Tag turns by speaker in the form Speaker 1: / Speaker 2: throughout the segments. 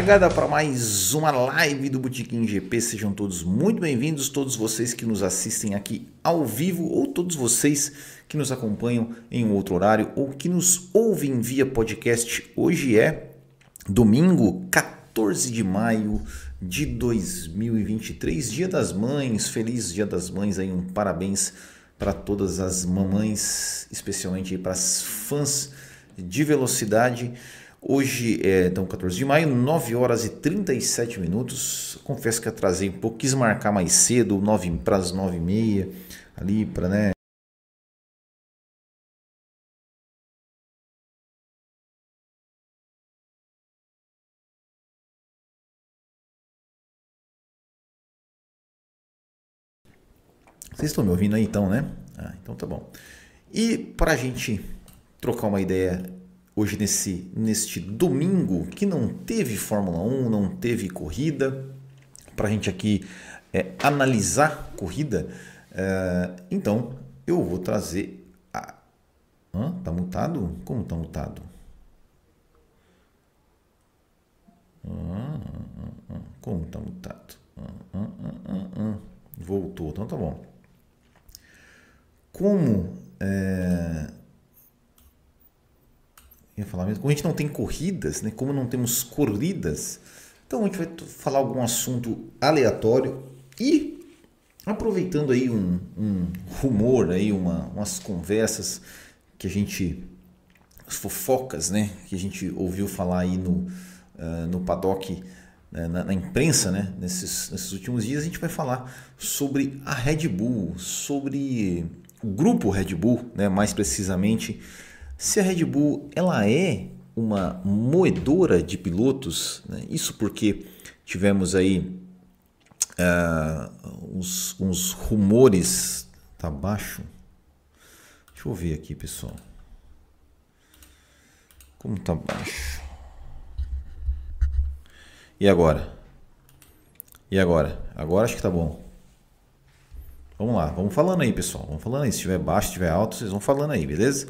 Speaker 1: Largada para mais uma live do Botequim GP. Sejam todos muito bem-vindos, todos vocês que nos assistem aqui ao vivo ou todos vocês que nos acompanham em um outro horário ou que nos ouvem via podcast. Hoje é domingo, 14 de maio de 2023, Dia das Mães. Feliz Dia das Mães aí, um parabéns para todas as mamães, especialmente para as fãs de velocidade. Hoje é então 14 de maio, 9 horas e 37 minutos. Confesso que atrasei um pouco, quis marcar mais cedo, 9 para as 9 e meia, ali para né. Vocês estão me ouvindo aí então, né? Ah, então tá bom. E para a gente trocar uma ideia hoje nesse neste domingo que não teve Fórmula 1, não teve corrida, para a gente aqui é, analisar corrida, é, então eu vou trazer. A... Hã? Tá mutado? Como tá mutado? como tá mutado? Voltou, então tá bom. Como é, falar mesmo, como a gente não tem corridas, né? como não temos corridas, então a gente vai falar algum assunto aleatório e aproveitando aí um, um rumor, aí uma, umas conversas que a gente, as fofocas, né? que a gente ouviu falar aí no, uh, no paddock, né? na, na, imprensa, né? nesses, nesses últimos dias, a gente vai falar sobre a Red Bull, sobre o grupo Red Bull, né? mais precisamente, se a Red Bull ela é uma moedora de pilotos, né? isso porque tivemos aí uh, uns, uns rumores. Tá baixo? Deixa eu ver aqui, pessoal. Como tá baixo? E agora? E agora? Agora acho que tá bom. Vamos lá, vamos falando aí, pessoal. Vamos falando aí. Se estiver baixo, se estiver alto, vocês vão falando aí, beleza?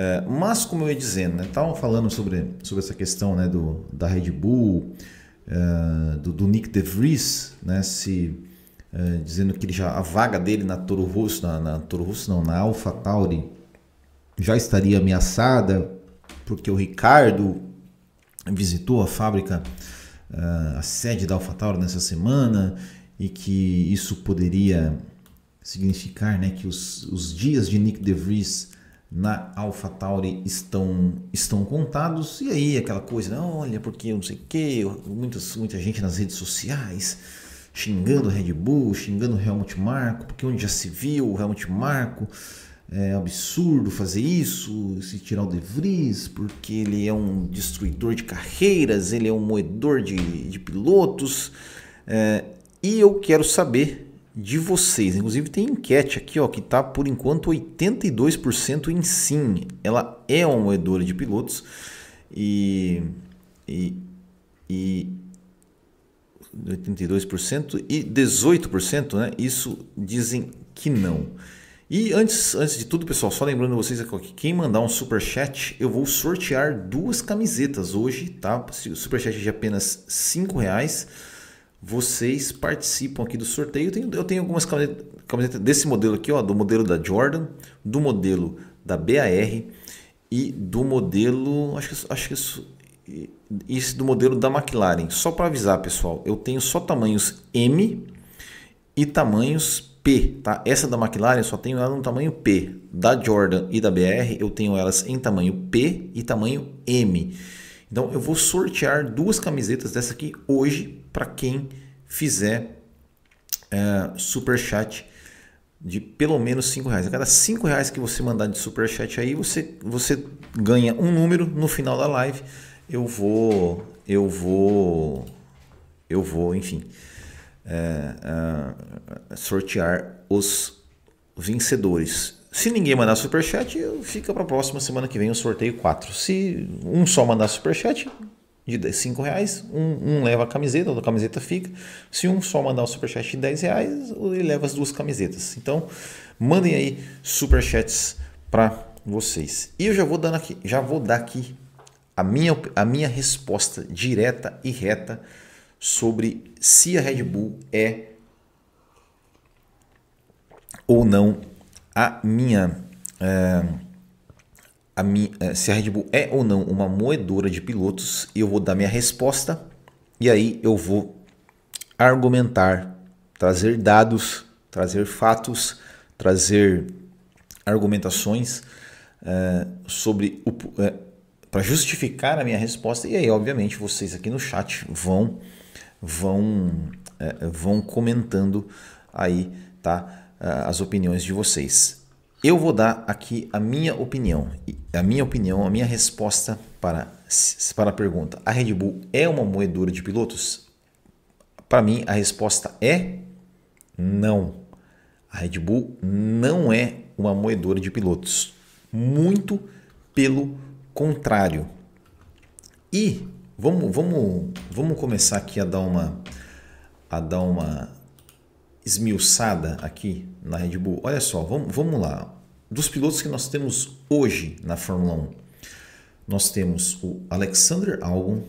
Speaker 1: É, mas, como eu ia dizendo, né, estavam falando sobre, sobre essa questão né, do, da Red Bull, é, do, do, Nick De Vries, né, se, é, dizendo que já, a vaga dele na Toro Rosso, na, na Toro Rosso não, na Alpha Tauri, já estaria ameaçada, porque o Ricardo visitou a fábrica, a sede da AlphaTauri nessa semana, e que isso poderia significar né, que os, os dias de Nick De Vries na AlphaTauri estão, estão contados. E aí aquela coisa, né? olha, porque não sei o que, muitas, muita gente nas redes sociais xingando Red Bull, xingando o Helmut Marko, porque onde já se viu o Helmut Marko, é absurdo fazer isso, se tirar o De Vries, porque ele é um destruidor de carreiras, ele é um moedor de, de pilotos. É, e eu quero saber de vocês. Inclusive tem enquete aqui, ó, que está por enquanto 82% em sim. Ela é uma moedora de pilotos e, e, e 82% e 18%, né? Isso dizem que não. E antes, antes de tudo, pessoal, só lembrando vocês que quem mandar um super chat, eu vou sortear duas camisetas hoje, tá? Super chat é de apenas cinco reais vocês participam aqui do sorteio. Eu tenho, eu tenho algumas camisetas desse modelo aqui, ó, do modelo da Jordan, do modelo da BAR e do modelo, acho que acho que isso, isso do modelo da McLaren. Só para avisar, pessoal, eu tenho só tamanhos M e tamanhos P, tá? Essa da McLaren eu só tenho ela no tamanho P. Da Jordan e da BR eu tenho elas em tamanho P e tamanho M. Então eu vou sortear duas camisetas dessa aqui hoje para quem fizer é, super chat de pelo menos cinco reais. A cada cinco reais que você mandar de super chat aí, você, você ganha um número no final da live. Eu vou, eu vou, eu vou, enfim, é, é, sortear os vencedores. Se ninguém mandar superchat, fica para a próxima semana que vem o sorteio 4. Se um só mandar superchat de 5 reais, um, um, leva a camiseta, a camiseta fica. Se um só mandar o superchat de 10 reais, ele leva as duas camisetas. Então, mandem aí superchats para vocês. E eu já vou dando aqui, já vou dar aqui a minha, a minha resposta direta e reta sobre se a Red Bull é ou não a minha. É, a minha é, se a Red Bull é ou não uma moedora de pilotos, eu vou dar minha resposta e aí eu vou argumentar, trazer dados, trazer fatos, trazer argumentações é, sobre o é, para justificar a minha resposta. E aí obviamente vocês aqui no chat vão vão é, vão comentando aí tá as opiniões de vocês eu vou dar aqui a minha opinião a minha opinião a minha resposta para para a pergunta a Red Bull é uma moedora de pilotos? Para mim a resposta é não. A Red Bull não é uma moedora de pilotos. Muito pelo contrário. E vamos, vamos, vamos começar aqui a dar uma a dar uma esmiuçada aqui na Red Bull. Olha só, vamos, vamos lá. Dos pilotos que nós temos hoje na Fórmula 1, nós temos o Alexander Albon,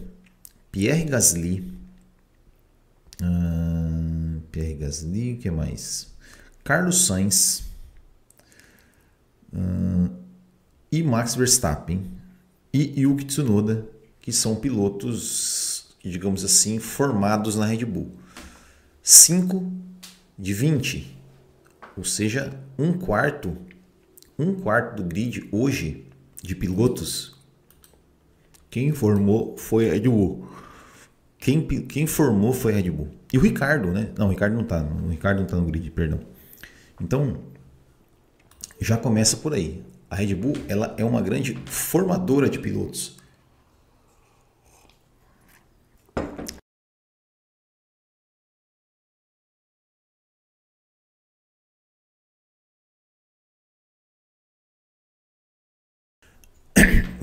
Speaker 1: Pierre Gasly, hum, Pierre Gasly, o que mais? Carlos Sainz, hum, e Max Verstappen e Yuki Tsunoda, que são pilotos, digamos assim, formados na Red Bull. 5 de 20, ou seja, um quarto, um quarto do grid hoje de pilotos, quem formou foi a Red Bull. Quem, quem formou foi a Red Bull. E o Ricardo, né? Não, o Ricardo não tá. O Ricardo não tá no grid, perdão. Então, já começa por aí. A Red Bull ela é uma grande formadora de pilotos.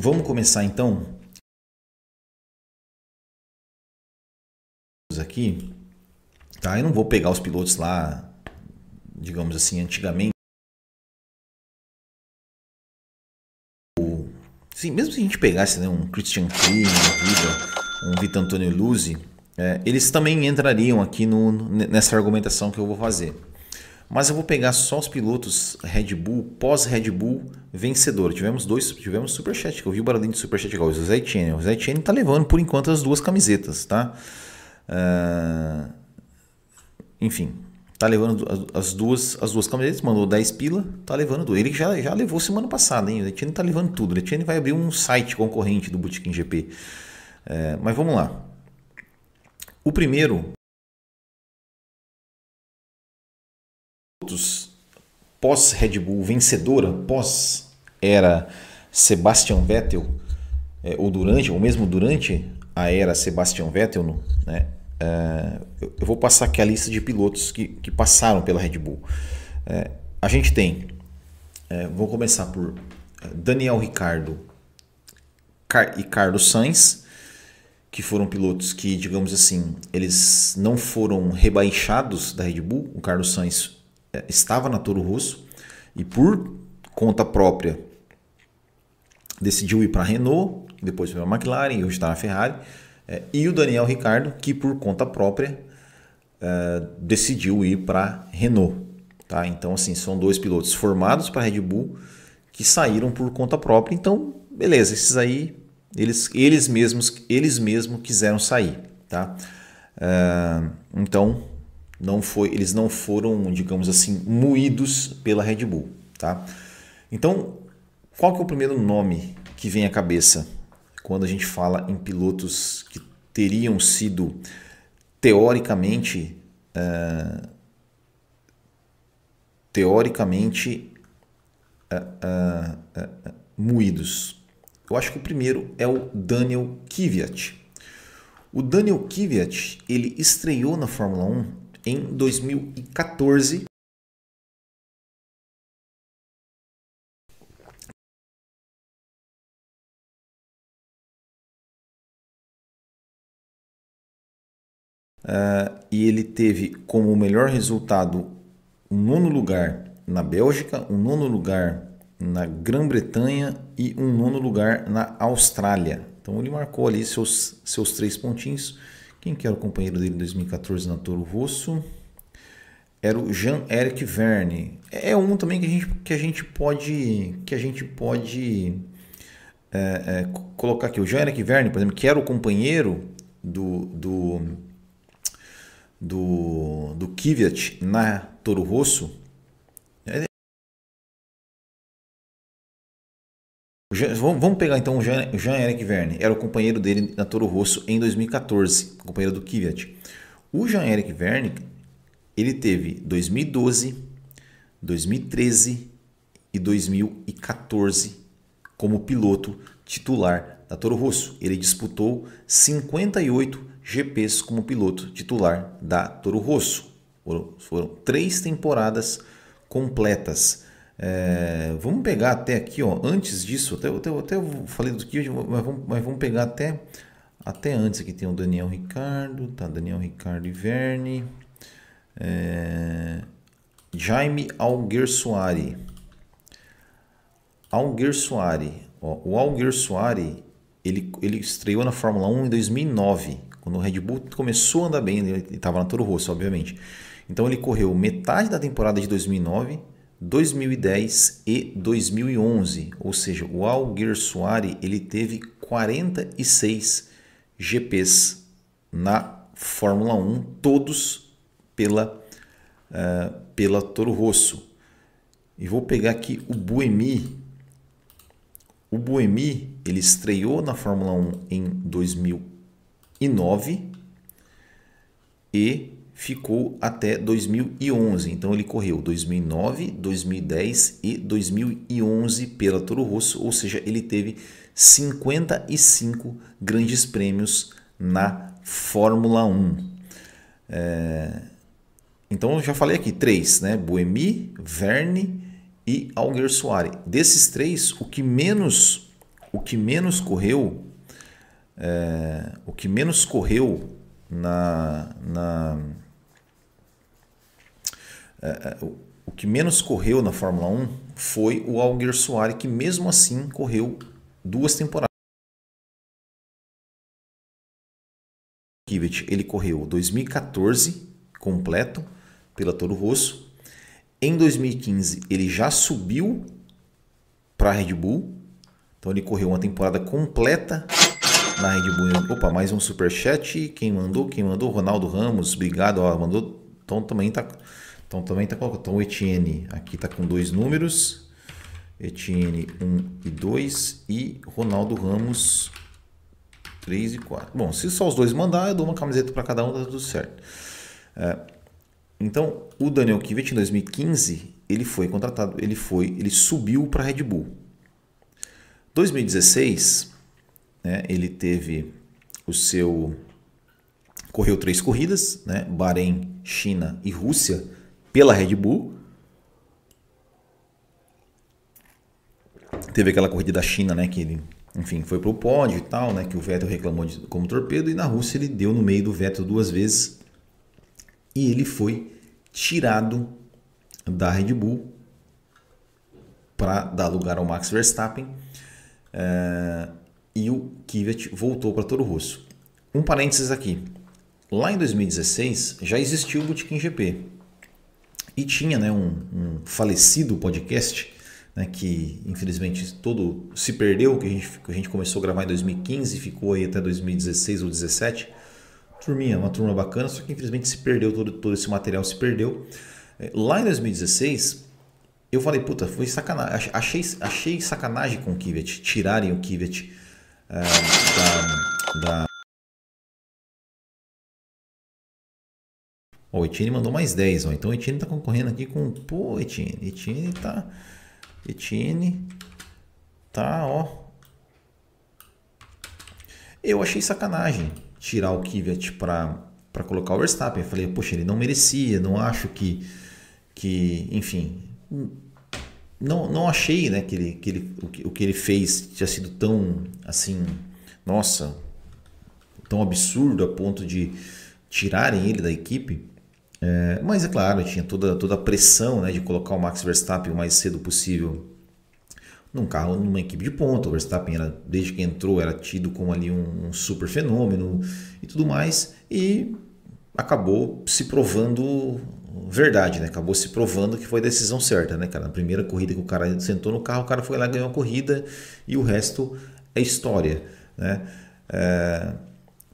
Speaker 1: Vamos começar então aqui, tá? Eu não vou pegar os pilotos lá, digamos assim, antigamente Sim, mesmo se a gente pegasse né, um Christian Klee um Vitor Antonio Luzzi, é, eles também entrariam aqui no, nessa argumentação que eu vou fazer. Mas eu vou pegar só os pilotos Red Bull, pós-Red Bull, vencedor. Tivemos dois, tivemos Superchat, que eu vi o barulhinho de Superchat igual o Zé Etienne. O Zé Etienne tá levando por enquanto as duas camisetas, tá? Uh, enfim, Tá levando as duas, as duas camisetas, mandou 10 pila, tá levando. Ele já, já levou semana passada, hein? O Etienne tá levando tudo. O Etienne vai abrir um site concorrente do Bootkin GP. É, mas vamos lá. O primeiro. Pós Red Bull vencedora, pós era Sebastian Vettel, é, ou durante, ou mesmo durante a era Sebastian Vettel, né? É, eu vou passar aqui a lista de pilotos que, que passaram pela Red Bull. É, a gente tem, é, vou começar por Daniel Ricardo e Carlos Sainz, que foram pilotos que, digamos assim, eles não foram rebaixados da Red Bull. O Carlos Sainz estava na Toro Rosso e por conta própria decidiu ir para a Renault, depois para a McLaren e hoje está na Ferrari. É, e o Daniel Ricardo, que por conta própria é, decidiu ir para Renault. Tá? Então, assim, são dois pilotos formados para Red Bull que saíram por conta própria. Então, beleza, esses aí eles, eles mesmos eles mesmos quiseram sair, tá? É, então, não foi, eles não foram, digamos assim, moídos pela Red Bull, tá? Então, qual que é o primeiro nome que vem à cabeça quando a gente fala em pilotos que teriam sido teoricamente uh, teoricamente uh, uh, moídos. Eu acho que o primeiro é o Daniel Kvyat. O Daniel Kvyat ele estreou na Fórmula 1 em 2014 uh, e ele teve como melhor resultado um nono lugar na Bélgica, um nono lugar na Grã-Bretanha e um nono lugar na Austrália. Então ele marcou ali seus, seus três pontinhos. Quem que era o companheiro dele em 2014 na Toro Rosso? Era o Jean-Eric Verne. É, um também que a gente, que a gente pode, que a gente pode é, é, colocar aqui. O Jean-Eric Verne, por exemplo, que era o companheiro do, do, do, do Kvyat na Toro Rosso. Vamos pegar então o Jean-Eric Verne, era o companheiro dele na Toro Rosso em 2014, companheiro do Kvyat. O Jean-Eric Verne, ele teve 2012, 2013 e 2014 como piloto titular da Toro Rosso. Ele disputou 58 GPs como piloto titular da Toro Rosso. Foram, foram três temporadas completas. É, vamos pegar até aqui, ó, antes disso, até, até, até falei do que, mas vamos, mas vamos pegar até, até antes. Aqui tem o Daniel Ricardo, tá? Daniel Ricardo e Verne. É, Jaime Alguersuari. Alguersuari. Ó, o Alguersuari ele, ele estreou na Fórmula 1 em 2009, quando o Red Bull começou a andar bem, ele estava na Toro Rosso, obviamente. Então ele correu metade da temporada de 2009, 2010 e 2011, ou seja, o Alguersuari ele teve 46 GPs na Fórmula 1, todos pela, uh, pela Toro Rosso. E vou pegar aqui o Buemi. O Buemi ele estreou na Fórmula 1 em 2009 e ficou até 2011. Então ele correu 2009, 2010 e 2011 pela Toro Rosso, ou seja, ele teve 55 grandes prêmios na Fórmula 1. É... Então eu já falei aqui três, né? Buemi, Verne e Alguersuari. Desses três, o que menos, o que menos correu, é... o que menos correu na, na o que menos correu na Fórmula 1 foi o Alguersuari, que mesmo assim correu duas temporadas. Kvyat, ele correu 2014 completo pela Toro Rosso. Em 2015 ele já subiu para a Red Bull. Então ele correu uma temporada completa na Red Bull. Opa, mais um super chat. Quem mandou? Quem mandou? Ronaldo Ramos. Obrigado. Ó, mandou. Então também tá então também está colocando. Então o Etienne aqui está com dois números. Etienne 1 e 2 e Ronaldo Ramos 3 e 4. Bom, se só os dois mandar, eu dou uma camiseta para cada um, tá tudo certo. É, então, o Daniel Kivet em 2015, ele foi contratado, ele foi, ele subiu para a Red Bull. 2016, né, ele teve o seu correu três corridas, né, Bahrein, China e Rússia pela Red Bull. Teve aquela corrida da China, né, que ele, enfim, foi pro pódio e tal, né, que o Vettel reclamou de, como torpedo e na Rússia ele deu no meio do Vettel duas vezes e ele foi tirado da Red Bull para dar lugar ao Max Verstappen é, e o Kvyat voltou para Toro Rosso. Um parênteses aqui. Lá em 2016 já existiu o Bootkin GP. E tinha né, um, um falecido podcast né, que infelizmente todo se perdeu, que a, gente, que a gente começou a gravar em 2015, ficou aí até 2016 ou 2017. Turminha, uma turma bacana, só que infelizmente se perdeu, todo, todo esse material se perdeu. É, lá em 2016, eu falei, puta, foi sacanagem, achei, achei sacanagem com o Kivet, tirarem o Kivet uh, da, da Ó, o Etienne mandou mais 10, ó. Então o Etienne tá concorrendo aqui com. Pô, Etienne. Etienne tá. Etienne. Tá, ó. Eu achei sacanagem tirar o Kvyat para para colocar o Verstappen. Eu falei, poxa, ele não merecia, não acho que que, enfim, não, não achei, né, que ele, que ele o, que, o que ele fez tinha sido tão assim, nossa, tão absurdo a ponto de tirarem ele da equipe. É, mas é claro, tinha toda, toda a pressão né, de colocar o Max Verstappen o mais cedo possível num carro, numa equipe de ponta. O Verstappen, era, desde que entrou, era tido como ali um, um super fenômeno e tudo mais. E acabou se provando verdade, né? Acabou se provando que foi a decisão certa, né, cara? Na primeira corrida que o cara sentou no carro, o cara foi lá ganhou a corrida e o resto é história, né? É...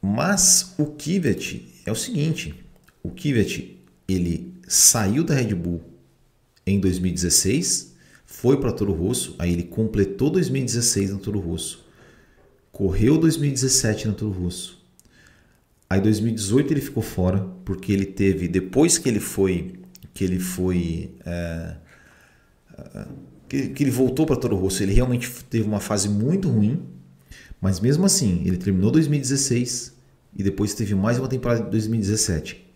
Speaker 1: Mas o Kivet é o seguinte, o Kivet ele saiu da Red Bull em 2016, foi para Toro Rosso, aí ele completou 2016 no Toro Rosso, correu 2017 no Toro Rosso, Aí 2018 ele ficou fora porque ele teve depois que ele foi que ele foi é, é que, que, ele voltou para Toro Rosso, ele realmente teve uma fase muito ruim, mas mesmo assim ele terminou 2016 e depois teve mais uma temporada de 2017.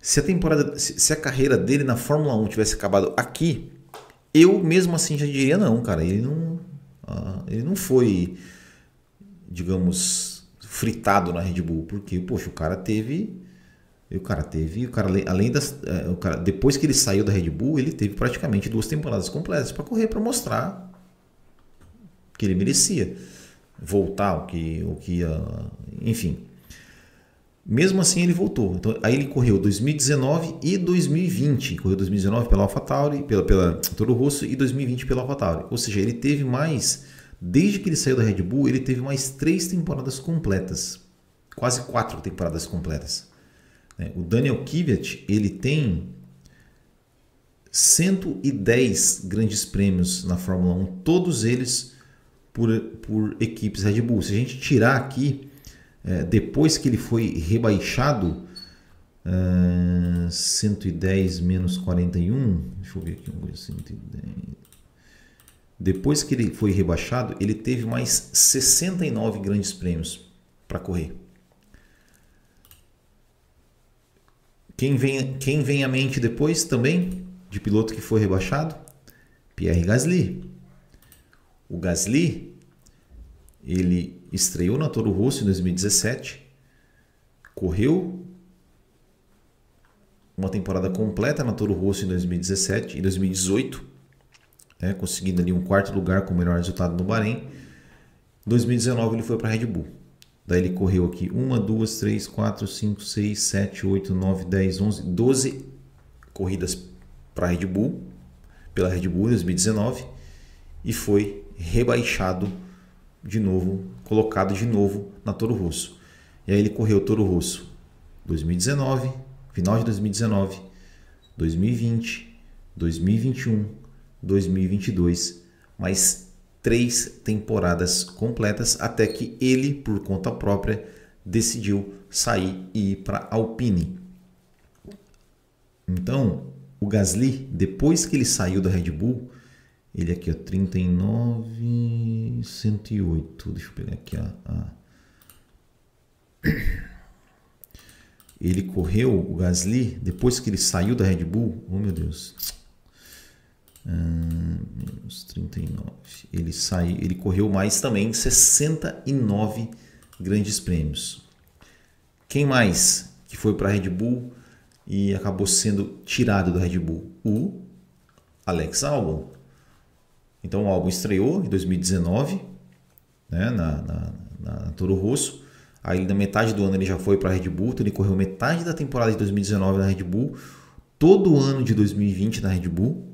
Speaker 1: Se a temporada, se a carreira dele na Fórmula 1 tivesse acabado aqui, eu mesmo assim já diria não, cara, ele não, uh, ele não foi, digamos fritado na Red Bull, porque, poxa, o cara teve. O cara teve. O cara, além das. É, o cara, depois que ele saiu da Red Bull, ele teve praticamente duas temporadas completas para correr, para mostrar que ele merecia voltar, o que, o que. Enfim. Mesmo assim, ele voltou. Então, aí ele correu 2019 e 2020. Correu 2019 pela AlphaTauri, pela, pela Toro Rosso e 2020 pela AlphaTauri. Ou seja, ele teve mais Desde que ele saiu da Red Bull, ele teve mais três temporadas completas, quase quatro temporadas completas. Né? O Daniel Kvyat ele tem 110 grandes prêmios na Fórmula 1, todos eles por, por equipes Red Bull. Se a gente tirar aqui, é, depois que ele foi rebaixado, uh, 110 menos 41, deixa eu ver aqui, 110. Depois que ele foi rebaixado, ele teve mais 69 grandes prêmios para correr. Quem vem, quem vem à mente depois também de piloto que foi rebaixado? Pierre Gasly. O Gasly, ele estreou na Toro Rosso em 2017, correu uma temporada completa na Toro Rosso em 2017 e 2018 né, conseguindo ali um quarto lugar com o melhor resultado no Bahrein. Em 2019 ele foi para a Red Bull. Daí ele correu aqui 1, 2, 3, 4, 5, 6, 7, 8, 9, 10, 11, 12 corridas para a Red Bull, pela Red Bull em 2019 e foi rebaixado de novo, colocado de novo na Toro Rosso. E aí ele correu Toro Rosso 2019, final de 2019, 2020, 2021, 2022, mais três temporadas completas até que ele, por conta própria, decidiu sair e ir para Alpine. Então, o Gasly, depois que ele saiu da Red Bull, ele aqui, ó, 39, 108. Deixa eu pegar aqui a. Ele correu, o Gasly, depois que ele saiu da Red Bull, oh meu Deus, menos 39. Ele saiu, ele correu mais também 69 grandes prêmios. Quem mais que foi para a Red Bull e acabou sendo tirado da Red Bull? O Alex Albon. Então o Albon estreou em 2019 né, na, na, na Toro Rosso. Aí na metade do ano ele já foi para a Red Bull, então ele correu metade da temporada de 2019 na Red Bull, todo o ano de 2020 na Red Bull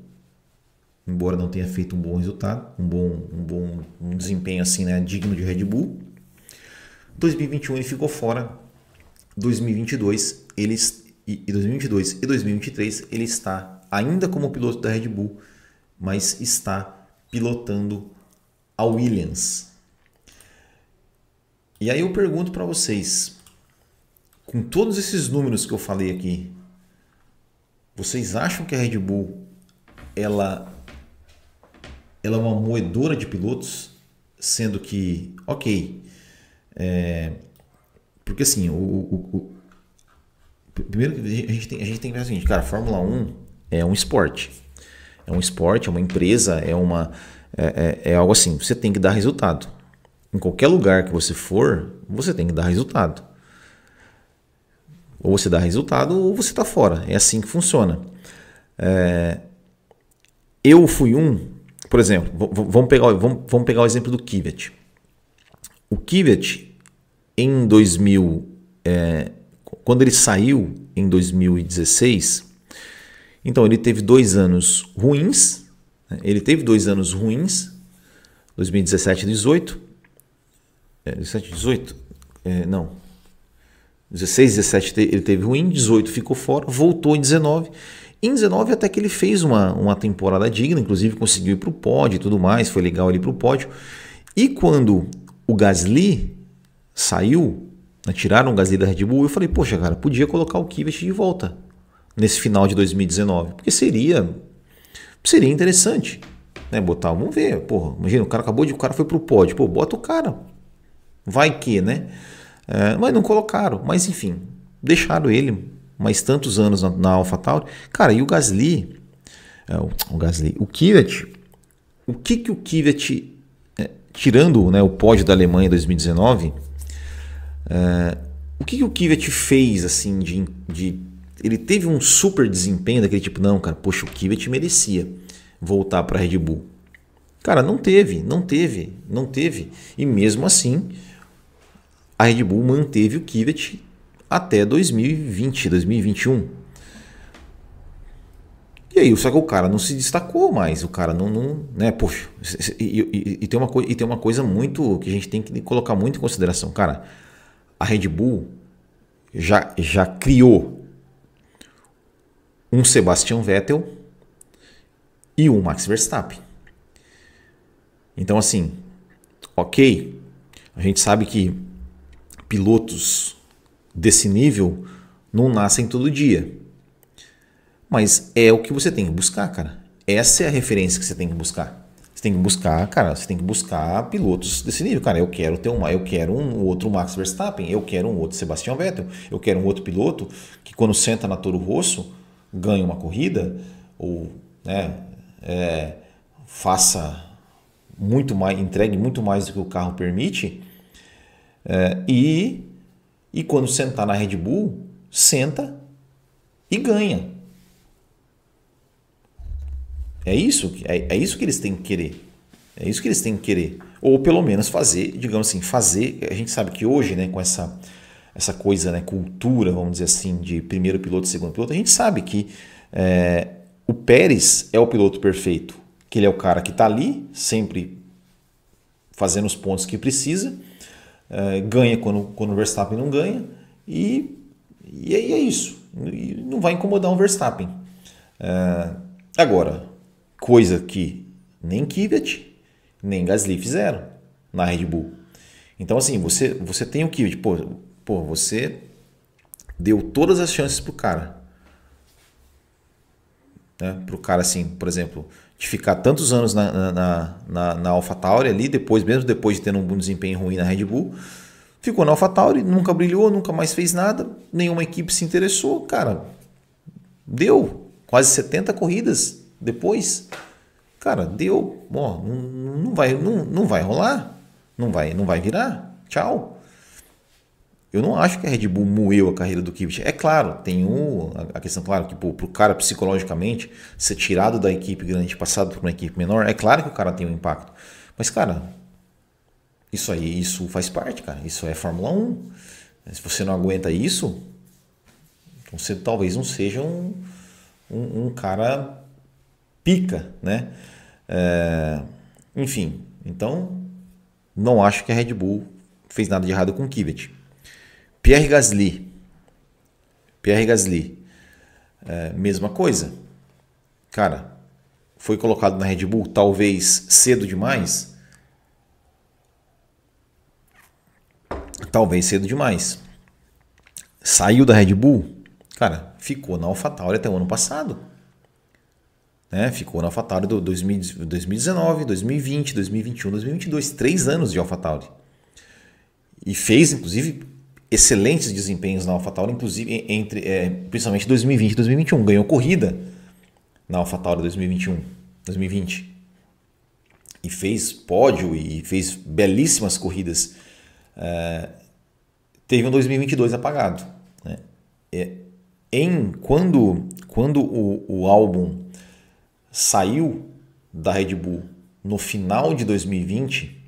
Speaker 1: embora não tenha feito um bom resultado, um bom, um bom um desempenho assim, né, digno de Red Bull. 2021 ele ficou fora. 2022 ele e 2022 e 2023 ele está ainda como piloto da Red Bull, mas está pilotando a Williams. E aí eu pergunto para vocês, com todos esses números que eu falei aqui, vocês acham que a Red Bull ela ela é uma moedora de pilotos, sendo que, ok, é, porque assim, o, o, o, primeiro a gente, tem, a gente tem que ver o seguinte, cara, a Fórmula 1 é um esporte, é um esporte, é uma empresa, é uma é, é, é algo assim, você tem que dar resultado. Em qualquer lugar que você for, você tem que dar resultado. Ou você dá resultado ou você está fora. É assim que funciona. É, eu fui um por exemplo, vamos pegar, vamos, vamos pegar o exemplo do Kivet. O Kivet, em 2000, é, quando ele saiu em 2016, então ele teve dois anos ruins, né? ele teve dois anos ruins, 2017 e 18, é, 17 18, é, não, 16, 17 ele teve ruim, 18 ficou fora, voltou em 19 em 19 até que ele fez uma, uma temporada digna, inclusive conseguiu ir para o pódio e tudo mais, foi legal ele para o pódio. E quando o Gasly saiu, né, tiraram o Gasly da Red Bull, eu falei, poxa cara, podia colocar o Kvyat de volta nesse final de 2019, porque seria seria interessante, né, botar, vamos ver, porra, imagina, o cara acabou de, o cara foi para o pódio, pô, bota o cara, vai que, né? É, mas não colocaram, mas enfim, deixaram ele mais tantos anos na, na AlphaTauri. Cara, e o Gasly, é, o, o, Gasly, o Kvyat, o que que o Kvyat, é, tirando né, o pódio da Alemanha em 2019, é, o que que o Kvyat fez assim de, de ele teve um super desempenho daquele tipo, não, cara, poxa, o Kvyat merecia voltar para a Red Bull. Cara, não teve, não teve, não teve. E mesmo assim, a Red Bull manteve o Kvyat até 2020, 2021. E aí, só que o cara não se destacou mais, o cara não, não né, poxa, e, e, e, tem uma e tem uma coisa muito que a gente tem que colocar muito em consideração, cara, a Red Bull já, já criou um Sebastian Vettel e um Max Verstappen. Então assim, ok, a gente sabe que pilotos desse nível não nascem todo dia. Mas é o que você tem que buscar, cara. Essa é a referência que você tem que buscar. Você tem que buscar, cara, você tem que buscar pilotos desse nível. Cara, eu quero ter um, eu quero um outro Max Verstappen, eu quero um outro Sebastian Vettel, eu quero um outro piloto que quando senta na Toro Rosso ganhe uma corrida ou né, é, faça muito mais, entregue muito mais do que o carro permite é, e e quando sentar na Red Bull, senta e ganha. É isso, é, é isso que eles têm que querer. É isso que eles têm que querer. Ou pelo menos fazer, digamos assim, fazer. A gente sabe que hoje, né, com essa, essa coisa, né, cultura, vamos dizer assim, de primeiro piloto e segundo piloto, a gente sabe que é, o Pérez é o piloto perfeito. Que ele é o cara que está ali, sempre fazendo os pontos que precisa é, ganha quando, quando o Verstappen não ganha, e, e é isso. E não vai incomodar o Verstappen. É, agora, coisa que nem Kvyat, nem Gasly fizeram na Red Bull. Então, assim, você, você tem o Kvyat, pô, pô, você deu todas as chances pro cara. Né? Pro cara, assim, por exemplo, de ficar tantos anos na, na, na, na AlphaTauri ali, depois, mesmo depois de ter um desempenho ruim na Red Bull, ficou na AlphaTauri, nunca brilhou, nunca mais fez nada, nenhuma equipe se interessou, cara, deu quase 70 corridas depois, cara, deu, ó, não, não vai, não, não vai rolar, não vai, não vai virar, tchau. Eu não acho que a Red Bull moeu a carreira do Kvyat. É claro, tem um, a questão, claro, que para o cara psicologicamente ser tirado da equipe grande passado para uma equipe menor, é claro que o cara tem um impacto. Mas, cara, isso aí, isso faz parte, cara. Isso é Fórmula 1. Se você não aguenta isso, então você talvez não seja um, um, um cara pica, né? É, enfim, então não acho que a Red Bull fez nada de errado com o Kvyat. Pierre Gasly. Pierre Gasly. É, mesma coisa. Cara, foi colocado na Red Bull talvez cedo demais. Talvez cedo demais. Saiu da Red Bull, cara, ficou na AlphaTauri até o ano passado. Né? Ficou na AlphaTauri do 2019, 2020, 2021, 2022, três anos de AlphaTauri. E fez, inclusive, excelentes desempenhos na AlphaTauri, inclusive entre é, principalmente 2020 e 2021. Ganhou corrida na AlphaTauri 2021, 2020 e fez pódio e fez belíssimas corridas. É, teve um 2022 apagado. Né? É, em quando quando o, o álbum saiu da Red Bull no final de 2020,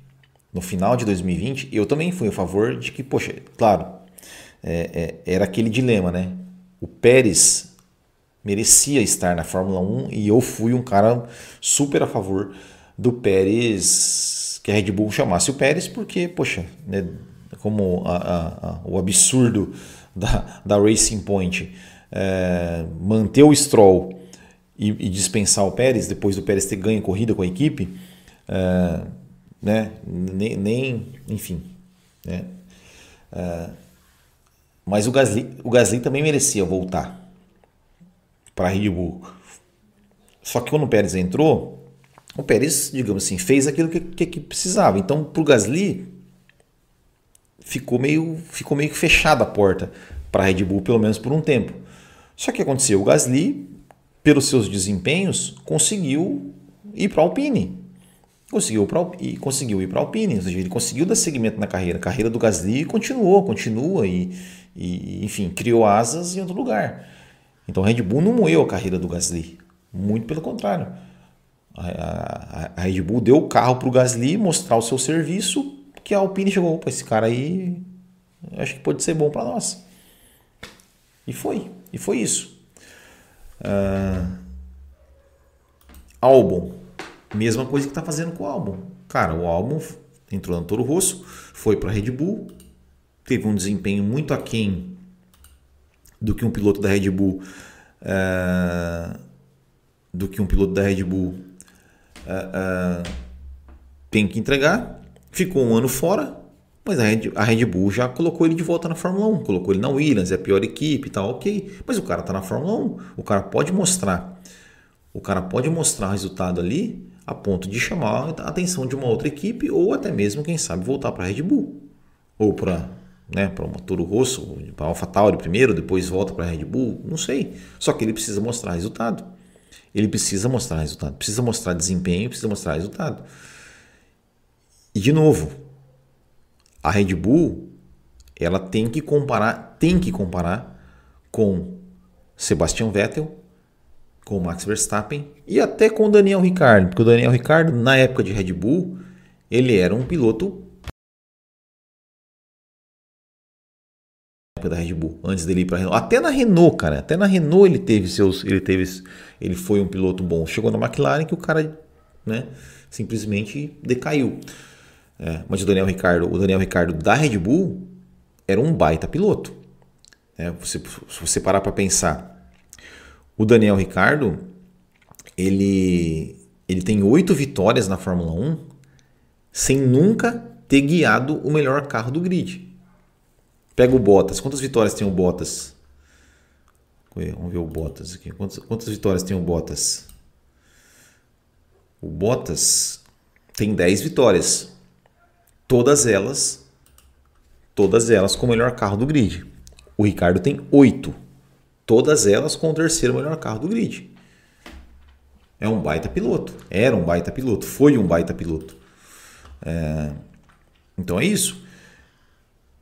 Speaker 1: no final de 2020, eu também fui a favor de que, poxa, claro, é, é, era aquele dilema, né? O Pérez merecia estar na Fórmula 1 e eu fui um cara super a favor do Pérez, que a Red Bull chamasse o Pérez, porque, poxa, né, como a, a, a, o absurdo da, da Racing Point é, manter o Stroll e, e, dispensar o Pérez, depois do Pérez ter ganho corrida com a equipe, é, né, nem, nem enfim, né, é, mas o Gasly, o Gasly também merecia voltar para Red Bull. Só que quando o Pérez entrou, o Pérez, digamos assim, fez aquilo que, que, que precisava. Então, para o Gasly, ficou meio, ficou meio que fechada a porta para a Red Bull, pelo menos por um tempo. Só que aconteceu, o Gasly, pelos seus desempenhos, conseguiu ir para a Alpine. Conseguiu, pra, e conseguiu ir para a Alpine, ou seja, ele conseguiu dar seguimento na carreira. Carreira do Gasly continuou, continua e, e enfim, criou asas em outro lugar. Então a Red Bull não moeu a carreira do Gasly. Muito pelo contrário. A, a, a Red Bull deu o carro para o Gasly mostrar o seu serviço, que a Alpine chegou, opa, esse cara aí acho que pode ser bom para nós. E foi, e foi isso. Uh, álbum, mesma coisa que está fazendo com o álbum. Cara, o álbum entrou no Toro Rosso, foi para a Red Bull, teve um desempenho muito aquém do que um piloto da Red Bull uh, do que um piloto da Red Bull uh, uh, tem que entregar. Ficou um ano fora, mas a Red, a Red, Bull já colocou ele de volta na Fórmula 1, colocou ele na Williams, é a pior equipe e tal, ok. Mas o cara está na Fórmula 1, o cara pode mostrar, o cara pode mostrar resultado ali a ponto de chamar a atenção de uma outra equipe ou até mesmo, quem sabe, voltar para a Red Bull ou para né, para uma Toro Rosso, para a AlphaTauri primeiro, depois volta para a Red Bull, não sei. Só que ele precisa mostrar resultado. Ele precisa mostrar resultado, precisa mostrar desempenho, precisa mostrar resultado. E de novo, a Red Bull, ela tem que comparar, tem que comparar com Sebastian Vettel, com Max Verstappen e até com o Daniel Ricciardo, porque o Daniel Ricciardo na época de Red Bull, ele era um piloto da Red Bull, antes dele ir para Renault. Até na Renault, cara, até na Renault ele teve seus, ele teve, ele foi um piloto bom. Chegou na McLaren que o cara, né, simplesmente decaiu. É, mas o Daniel Ricardo, o Daniel Ricardo da Red Bull era um baita piloto. É, você, se você parar para pensar, o Daniel Ricardo, ele, ele tem oito vitórias na Fórmula 1 sem nunca ter guiado o melhor carro do grid. Pega o Bottas. Quantas vitórias tem o Bottas? Vamos ver o Bottas aqui. Quantas, quantas vitórias tem o Bottas? O Bottas tem 10 vitórias. Todas elas, todas elas com o melhor carro do grid. O Ricardo tem 8. Todas elas com o terceiro melhor carro do grid. É um baita piloto. Era um baita piloto. Foi um baita piloto. É... Então é isso.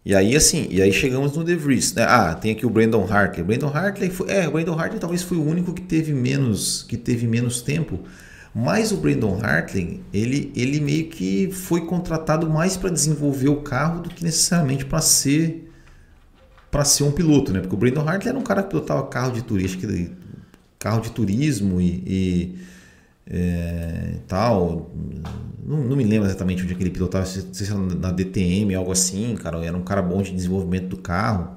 Speaker 1: E aí, assim, e aí chegamos no De Vries, né? Ah, tem aqui o Brandon Hartley. Brandon Hartley foi, é, o Brandon Hartley talvez foi o único que teve menos, que teve menos tempo. Mas o Brandon Hartley, ele, ele meio que foi contratado mais para desenvolver o carro do que necessariamente para ser para ser um piloto, né? Porque o Brandon Hartley era um cara que pilotava carro de turismo, carro de turismo e, e é, tal. Não, não, me lembro exatamente onde é que ele pilotava, se era na DTM, algo assim, cara. Era um cara bom de desenvolvimento do carro.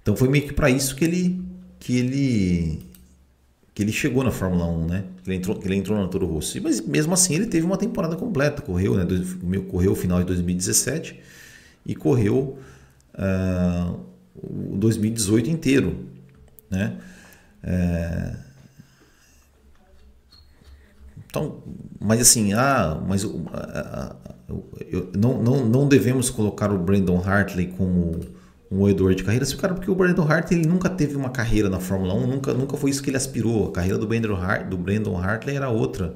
Speaker 1: Então foi meio que para isso que ele que ele que ele chegou na Fórmula 1, né? Ele entrou, ele entrou na Toro Rosso. Mas mesmo assim ele teve uma temporada completa, correu, né? Correu o final de 2017 e correu uh, o 2018 inteiro, né? Uh, então, mas assim, ah, mas eu, não, não, não devemos colocar o Brandon Hartley como um moedor de carreira, o cara, porque o Brandon Hartley nunca teve uma carreira na Fórmula 1, nunca, nunca foi isso que ele aspirou. A carreira do Brandon, Hart, do Brandon Hartley era outra,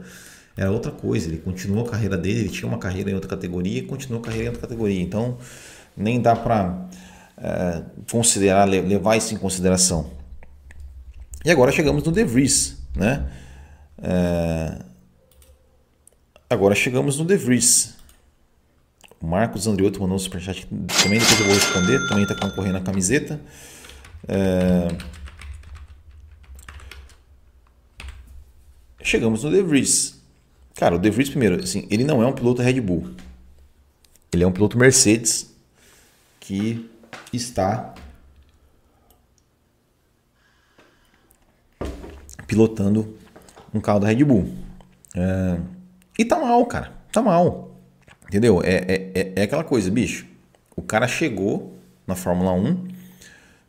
Speaker 1: era outra coisa. Ele continuou a carreira dele, ele tinha uma carreira em outra categoria e continuou a carreira em outra categoria. Então, nem dá para é, considerar, levar isso em consideração. E agora chegamos no De Vries, né? É, Agora chegamos no De Vries. O Marcos Andriotto mandou um superchat também, depois eu vou responder. Também está concorrendo a camiseta. É... Chegamos no De Vries. Cara, o De Vries, primeiro, assim, ele não é um piloto Red Bull. Ele é um piloto Mercedes que está pilotando um carro da Red Bull. É... E tá mal, cara. Tá mal. Entendeu? É, é, é, é aquela coisa, bicho. O cara chegou na Fórmula 1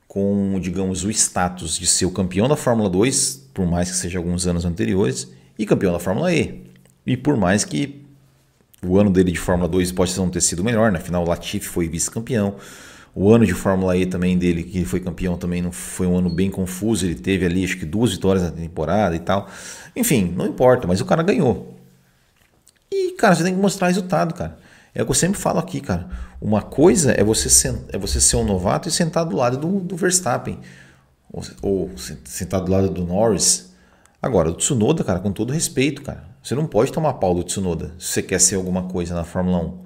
Speaker 1: com, digamos, o status de ser o campeão da Fórmula 2, por mais que seja alguns anos anteriores, e campeão da Fórmula E. E por mais que o ano dele de Fórmula 2 pode não ter sido melhor, né? final o Latifi foi vice-campeão. O ano de Fórmula E também dele, que foi campeão, também não foi um ano bem confuso. Ele teve ali, acho que duas vitórias na temporada e tal. Enfim, não importa, mas o cara ganhou. E, cara, você tem que mostrar resultado, cara. É o que eu sempre falo aqui, cara. Uma coisa é você, é você ser um novato e sentar do lado do, do Verstappen. Ou, ou sentar do lado do Norris. Agora, o Tsunoda, cara, com todo respeito, cara. Você não pode tomar pau do Tsunoda se você quer ser alguma coisa na Fórmula 1.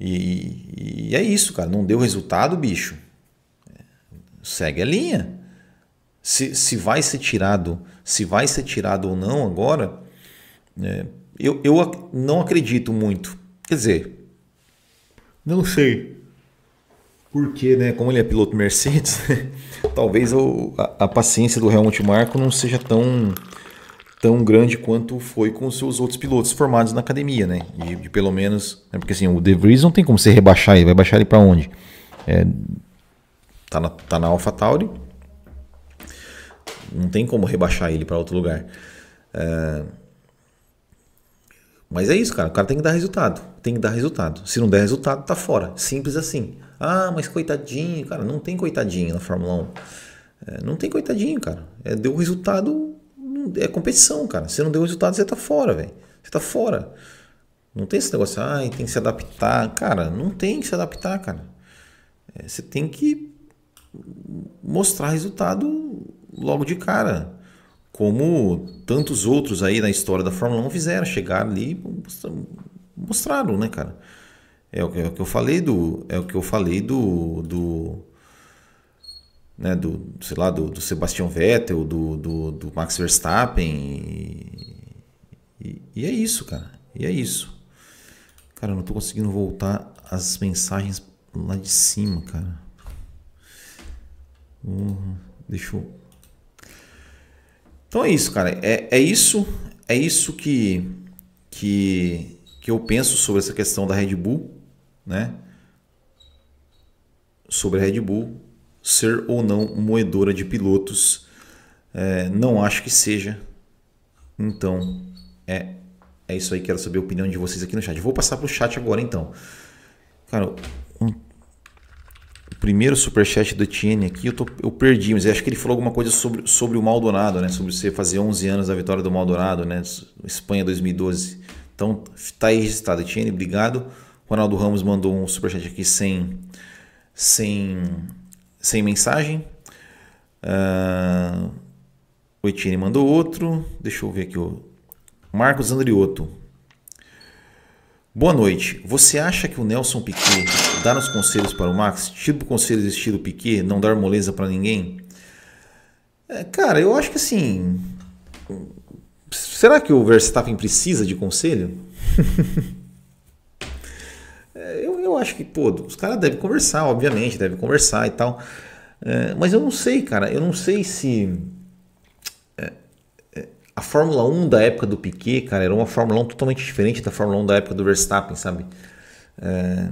Speaker 1: E, e é isso, cara. Não deu resultado, bicho. Segue a linha. Se, se vai ser tirado, se vai ser tirado ou não agora, é, eu, eu não acredito muito. Quer dizer, não sei. Porque, né, como ele é piloto Mercedes, talvez o, a, a, paciência do Helmut Marko não seja tão, tão grande quanto foi com os seus outros pilotos formados na academia, né? De, de pelo menos. Né, porque assim, o De Vries não tem como você rebaixar ele. Vai baixar ele para onde? É, tá, na, tá na AlphaTauri. Não tem como rebaixar ele para outro lugar. É, mas é isso, cara. O cara tem que dar resultado. Tem que dar resultado. Se não der resultado, tá fora. Simples assim. Ah, mas coitadinho, cara. Não tem coitadinho na Fórmula 1. É, não tem coitadinho, cara. É, deu resultado. É competição, cara. Se não deu resultado, você tá fora, velho. Você tá fora. Não tem esse negócio, ah, tem que se adaptar. Cara, não tem que se adaptar, cara. É, você tem que mostrar resultado logo de cara como tantos outros aí na história da Fórmula 1 fizeram, chegaram ali mostraram, né, cara? É o, que, é o que eu falei do é o que eu falei do do né, do sei lá do, do Vettel, do, do, do Max Verstappen e, e, e, é isso, cara. E é isso. Cara, eu não tô conseguindo voltar as mensagens lá de cima, cara. Uhum. Deixa eu então é isso, cara. É, é isso, é isso que, que, que eu penso sobre essa questão da Red Bull, né? Sobre a Red Bull ser ou não moedora de pilotos. É, não acho que seja. Então, é, é isso aí. Quero saber a opinião de vocês aqui no chat. Vou passar para o chat agora, então. Cara, um primeiro superchat do Etienne aqui, eu, tô, eu perdi, mas acho que ele falou alguma coisa sobre, sobre o Maldonado, né? Sobre você fazer 11 anos da vitória do Maldonado, né? Espanha 2012. Então, tá aí registrado, Etienne, obrigado. Ronaldo Ramos mandou um superchat aqui sem, sem, sem mensagem. Uh, o Etienne mandou outro. Deixa eu ver aqui. O Marcos Andriotto. Boa noite. Você acha que o Nelson Piquet dá os conselhos para o Max, tipo conselhos estilo Piquet, não dar moleza para ninguém? É, cara, eu acho que assim. Será que o Verstappen precisa de conselho? é, acho que, pô, os caras devem conversar, obviamente, devem conversar e tal. É, mas eu não sei, cara. Eu não sei se a Fórmula 1 da época do Piquet, cara, era uma Fórmula 1 totalmente diferente da Fórmula 1 da época do Verstappen, sabe? É...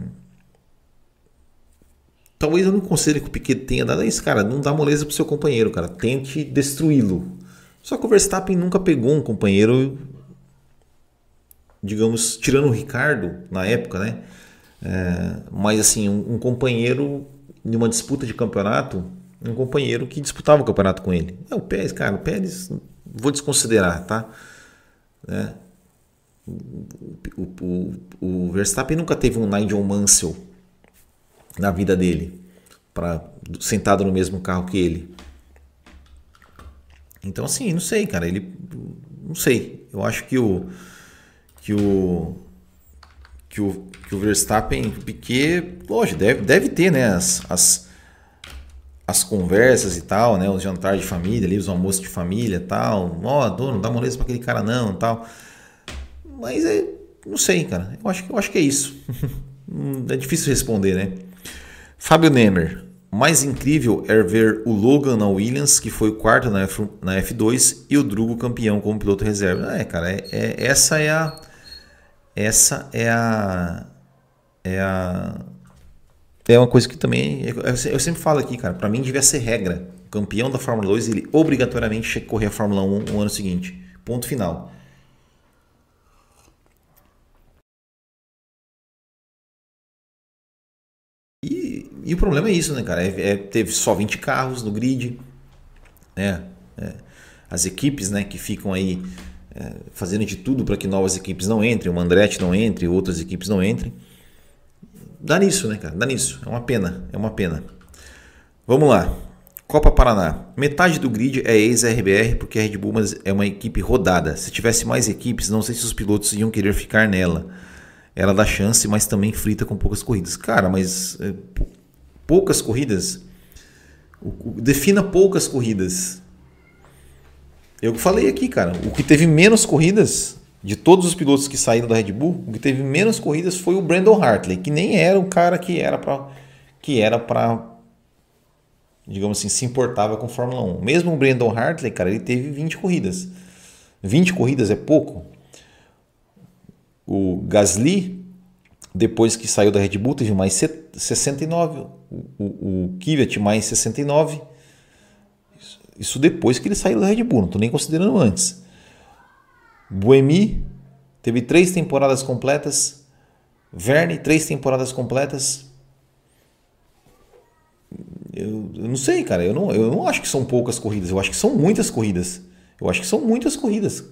Speaker 1: Talvez eu não conselho que o Piquet tenha dado isso, cara. Não dá moleza pro seu companheiro, cara. Tente destruí-lo. Só que o Verstappen nunca pegou um companheiro, digamos, tirando o Ricardo na época, né? É... mas assim, um, um companheiro de uma disputa de campeonato, um companheiro que disputava o campeonato com ele. É o Pérez, cara. O Pérez vou desconsiderar, tá? Né? O, o, o, Verstappen nunca teve um Nigel Mansell na vida dele, para sentado no mesmo carro que ele. Então, assim, não sei, cara. Ele, não sei. Eu acho que o, que o que o, que o Verstappen, o Piquet, lógico, deve, deve ter, né, as, as, as conversas e tal, né, os jantares de família, ali, os almoços de família e tal. Ó, oh, dono, dá moleza para aquele cara não, tal. Mas é, não sei, cara. Eu acho, eu acho que é isso. é difícil responder, né? Fábio Nemer. Mais incrível é ver o Logan na Williams, que foi o quarto na, F, na F2, e o Drugo campeão como piloto reserva. É, cara, é, é, essa é a. Essa é a. É a. É uma coisa que também. Eu sempre falo aqui, cara, para mim devia ser regra. O campeão da Fórmula 2, ele obrigatoriamente tinha que correr a Fórmula 1 no ano seguinte. Ponto final. E o problema é isso, né, cara? É, é, teve só 20 carros no grid, né? É, as equipes, né, que ficam aí é, fazendo de tudo para que novas equipes não entrem, o Andretti não entre, outras equipes não entrem. Dá nisso, né, cara? Dá nisso. É uma pena, é uma pena. Vamos lá. Copa Paraná. Metade do grid é ex-RBR porque a Red Bull é uma equipe rodada. Se tivesse mais equipes, não sei se os pilotos iam querer ficar nela. Ela dá chance, mas também frita com poucas corridas. Cara, mas é, poucas corridas. Defina poucas corridas. Eu falei aqui, cara. O que teve menos corridas de todos os pilotos que saíram da Red Bull, o que teve menos corridas foi o Brandon Hartley, que nem era o cara que era para que era para digamos assim, se importava com Fórmula 1. Mesmo o Brandon Hartley, cara, ele teve 20 corridas. 20 corridas é pouco. O Gasly, depois que saiu da Red Bull, teve mais 69 o, o Kvyat mais 69. Isso depois que ele saiu da Red Bull, não estou nem considerando antes. Buemi teve três temporadas completas. Verne, três temporadas completas. Eu, eu, não sei, cara. Eu não, eu não acho que são poucas corridas. Eu acho que são muitas corridas. Eu acho que são muitas corridas.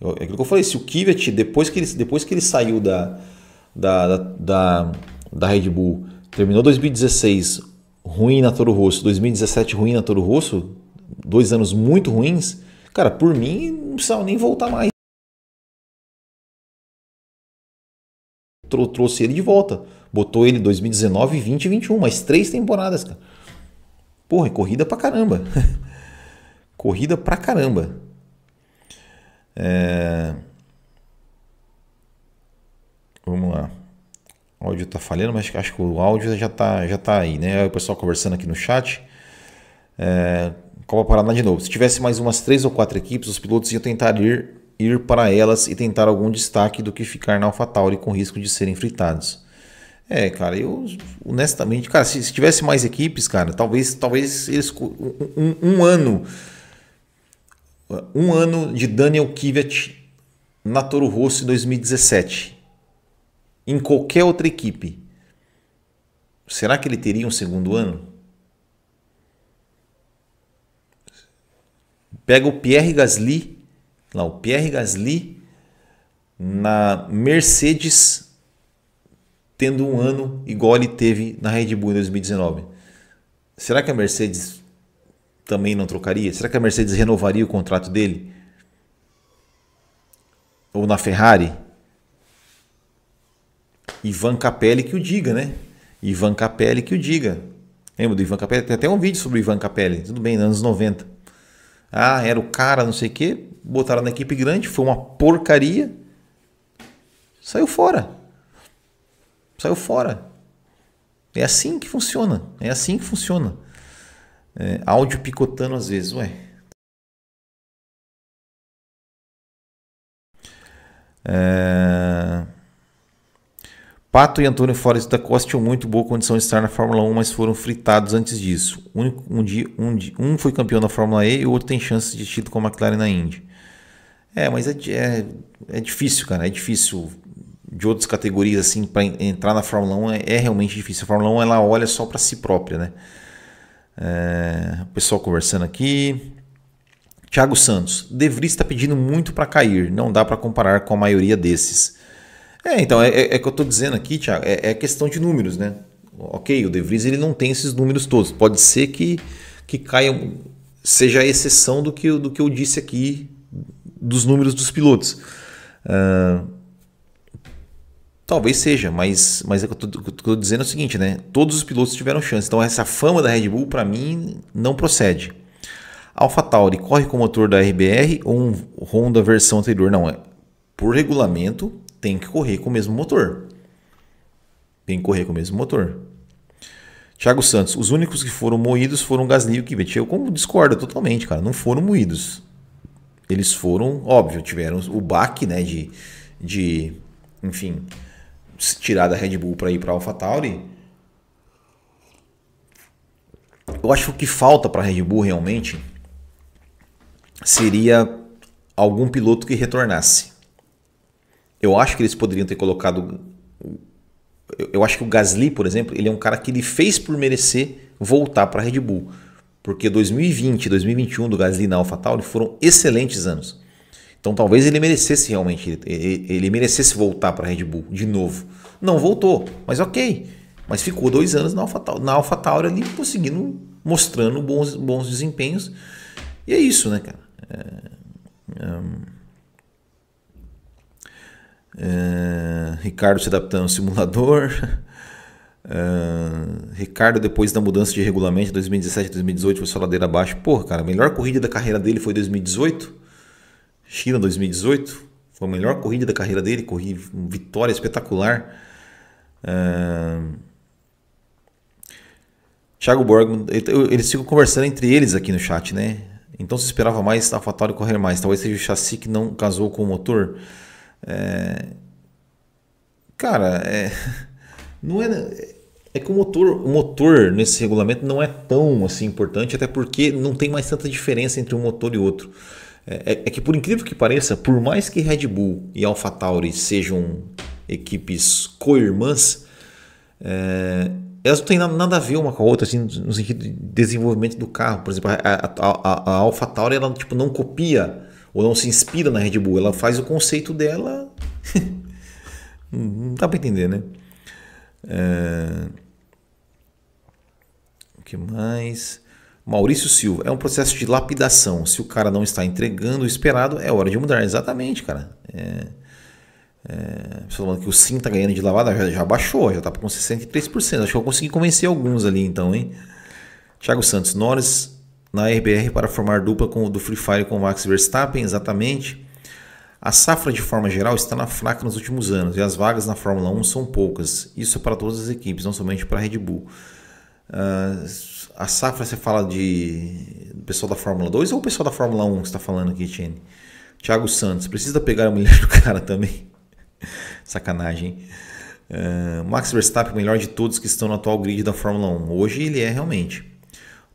Speaker 1: Eu, é aquilo que eu falei. Se o Kvyat, depois que ele, depois que ele saiu da, da, da, da, da Red Bull, Terminou 2016 ruim na Toro Rosso, 2017 ruim na Toro Rosso, dois anos muito ruins. Cara, por mim não precisava nem voltar mais. Trouxe ele de volta. Botou ele 2019, 20 e 21, mais três temporadas, cara. Porra, é corrida pra caramba. corrida pra caramba. É... Vamos lá. O áudio tá falhando, mas acho que o áudio já tá, já tá aí, né? O pessoal conversando aqui no chat. É, Copa Paraná de novo. Se tivesse mais umas três ou quatro equipes, os pilotos iam tentar ir, ir para elas e tentar algum destaque do que ficar na AlphaTauri com risco de serem fritados. É, cara, eu honestamente, cara, se, se tivesse mais equipes, cara, talvez, talvez eles um, um, um ano, um ano de Daniel Kvyat na Toro Rosso em 2017 em qualquer outra equipe, será que ele teria um segundo ano? Pega o Pierre Gasly, lá, o Pierre Gasly na Mercedes tendo um ano igual ele teve na Red Bull em 2019. Será que a Mercedes também não trocaria? Será que a Mercedes renovaria o contrato dele? Ou na Ferrari? Ivan Capelli que o diga, né? Ivan Capelli que o diga. Lembra do Ivan Capelli? Tem até um vídeo sobre o Ivan Capelli, tudo bem, nos anos 90. Ah, era o cara, não sei o quê, botaram na equipe grande, foi uma porcaria. Saiu fora. Saiu fora. É assim que funciona. É assim que funciona. É, áudio picotando às vezes, ué. É... Pato e Antônio Forest da Costa tinham muito boa condição de estar na Fórmula 1, mas foram fritados antes disso. Um, um, dia, um, um foi campeão da Fórmula E e o outro tem chance de título com a McLaren na Indy. É, mas é, é, é difícil, cara. É difícil de outras categorias assim para entrar na Fórmula 1 é, é, realmente difícil. A Fórmula 1 ela olha só para si própria, né? É, o pessoal conversando aqui. Thiago Santos, De Vries está pedindo muito para cair. Não dá para comparar com a maioria desses. É, então, é, é, é que eu estou dizendo aqui, Thiago, é, é, questão de números, né? Ok, o De Vries ele não tem esses números todos. Pode ser que, que caia, seja a exceção do que, do que eu disse aqui dos números dos pilotos. Uh, Talvez seja, mas, mas é o que eu estou dizendo é o seguinte, né? Todos os pilotos tiveram chance. Então essa fama da Red Bull, para mim, não procede. AlphaTauri corre com o motor da RBR ou um Honda versão anterior? Não, é por regulamento tem que correr com o mesmo motor. Tem que correr com o mesmo motor. Thiago Santos, os únicos que foram moídos foram o Gasly e o. Eu como discordo totalmente, cara, não foram moídos. Eles foram, óbvio, tiveram o baque, né, de, de enfim, tirar da Red Bull para ir para AlphaTauri. Eu acho que o que falta para a Red Bull realmente seria algum piloto que retornasse. Eu acho que eles poderiam ter colocado. Eu acho que o Gasly, por exemplo, ele é um cara que ele fez por merecer voltar para a Red Bull. Porque 2020 e 2021 do Gasly na AlphaTauri foram excelentes anos. Então talvez ele merecesse realmente, ele, ele merecesse voltar para a Red Bull de novo. Não voltou, mas ok. Mas ficou dois anos na AlphaTauri, na AlphaTauri ali, conseguindo, mostrando bons, bons desempenhos. E é isso, né, cara? É, é, Ricardo se adaptando ao simulador. É, Ricardo, depois da mudança de regulamento de 2017 2018, foi só ladeira abaixo. Porra, cara, a melhor corrida da carreira dele foi 2018. China 2018. Foi a melhor corrida da carreira dele. Corri vitória espetacular. Uh, Thiago Borgman, eles ficam conversando entre eles aqui no chat, né? Então se esperava mais a AlphaTauri correr mais. Talvez seja o chassi que não casou com o motor. É... Cara, é... não é. É que o motor, o motor nesse regulamento não é tão assim importante, até porque não tem mais tanta diferença entre um motor e outro. É, é, é que por incrível que pareça, por mais que Red Bull e AlphaTauri sejam equipes co-irmãs, é, elas não têm nada a ver uma com a outra, assim, no sentido de desenvolvimento do carro. Por exemplo, a, a, a AlphaTauri ela tipo, não copia ou não se inspira na Red Bull, ela faz o conceito dela. não dá para entender, né? É... O que mais? Maurício Silva, é um processo de lapidação. Se o cara não está entregando o esperado, é hora de mudar. Exatamente, cara. É... É, falando que o sim tá ganhando de lavada, já, já baixou, já tá com 63%. Acho que eu consegui convencer alguns ali então, hein? Thiago Santos, Norris na RBR para formar dupla com o do Free Fire com o Max Verstappen, exatamente. A safra de forma geral está na fraca nos últimos anos e as vagas na Fórmula 1 são poucas. Isso é para todas as equipes, não somente para a Red Bull. Uh, a safra você fala de pessoal da Fórmula 2 ou o pessoal da Fórmula 1 que está falando aqui, Tiene? Thiago Santos, precisa pegar a mulher do cara também. Sacanagem. Uh, Max Verstappen, o melhor de todos que estão no atual grid da Fórmula 1. Hoje ele é realmente.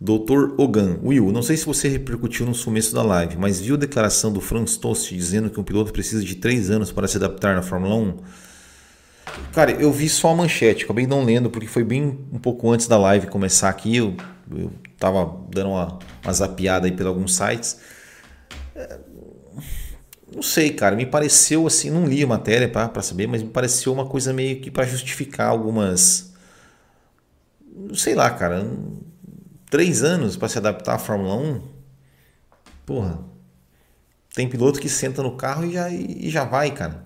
Speaker 1: Dr. Ogan, Will, não sei se você repercutiu no começo da live, mas viu a declaração do Franz Tost dizendo que um piloto precisa de 3 anos para se adaptar na Fórmula 1? Cara, eu vi só a manchete, acabei não lendo porque foi bem um pouco antes da live começar aqui. Eu, eu tava dando uma, uma zapiada aí por alguns sites. Não sei, cara, me pareceu assim, não li a matéria para saber, mas me pareceu uma coisa meio que para justificar algumas. Não sei lá, cara. Três anos para se adaptar à Fórmula 1? Porra. Tem piloto que senta no carro e já, e já vai, cara.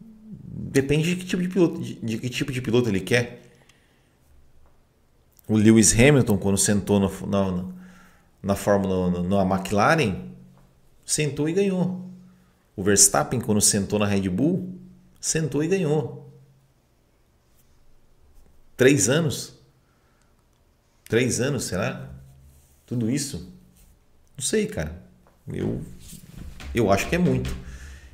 Speaker 1: Depende de que tipo de piloto, de, de que tipo de piloto ele quer. O Lewis Hamilton, quando sentou no, na, na Fórmula na McLaren, sentou e ganhou. O Verstappen, quando sentou na Red Bull, sentou e ganhou. Três anos? Três anos, será? Tudo isso? Não sei, cara. Eu, eu acho que é muito.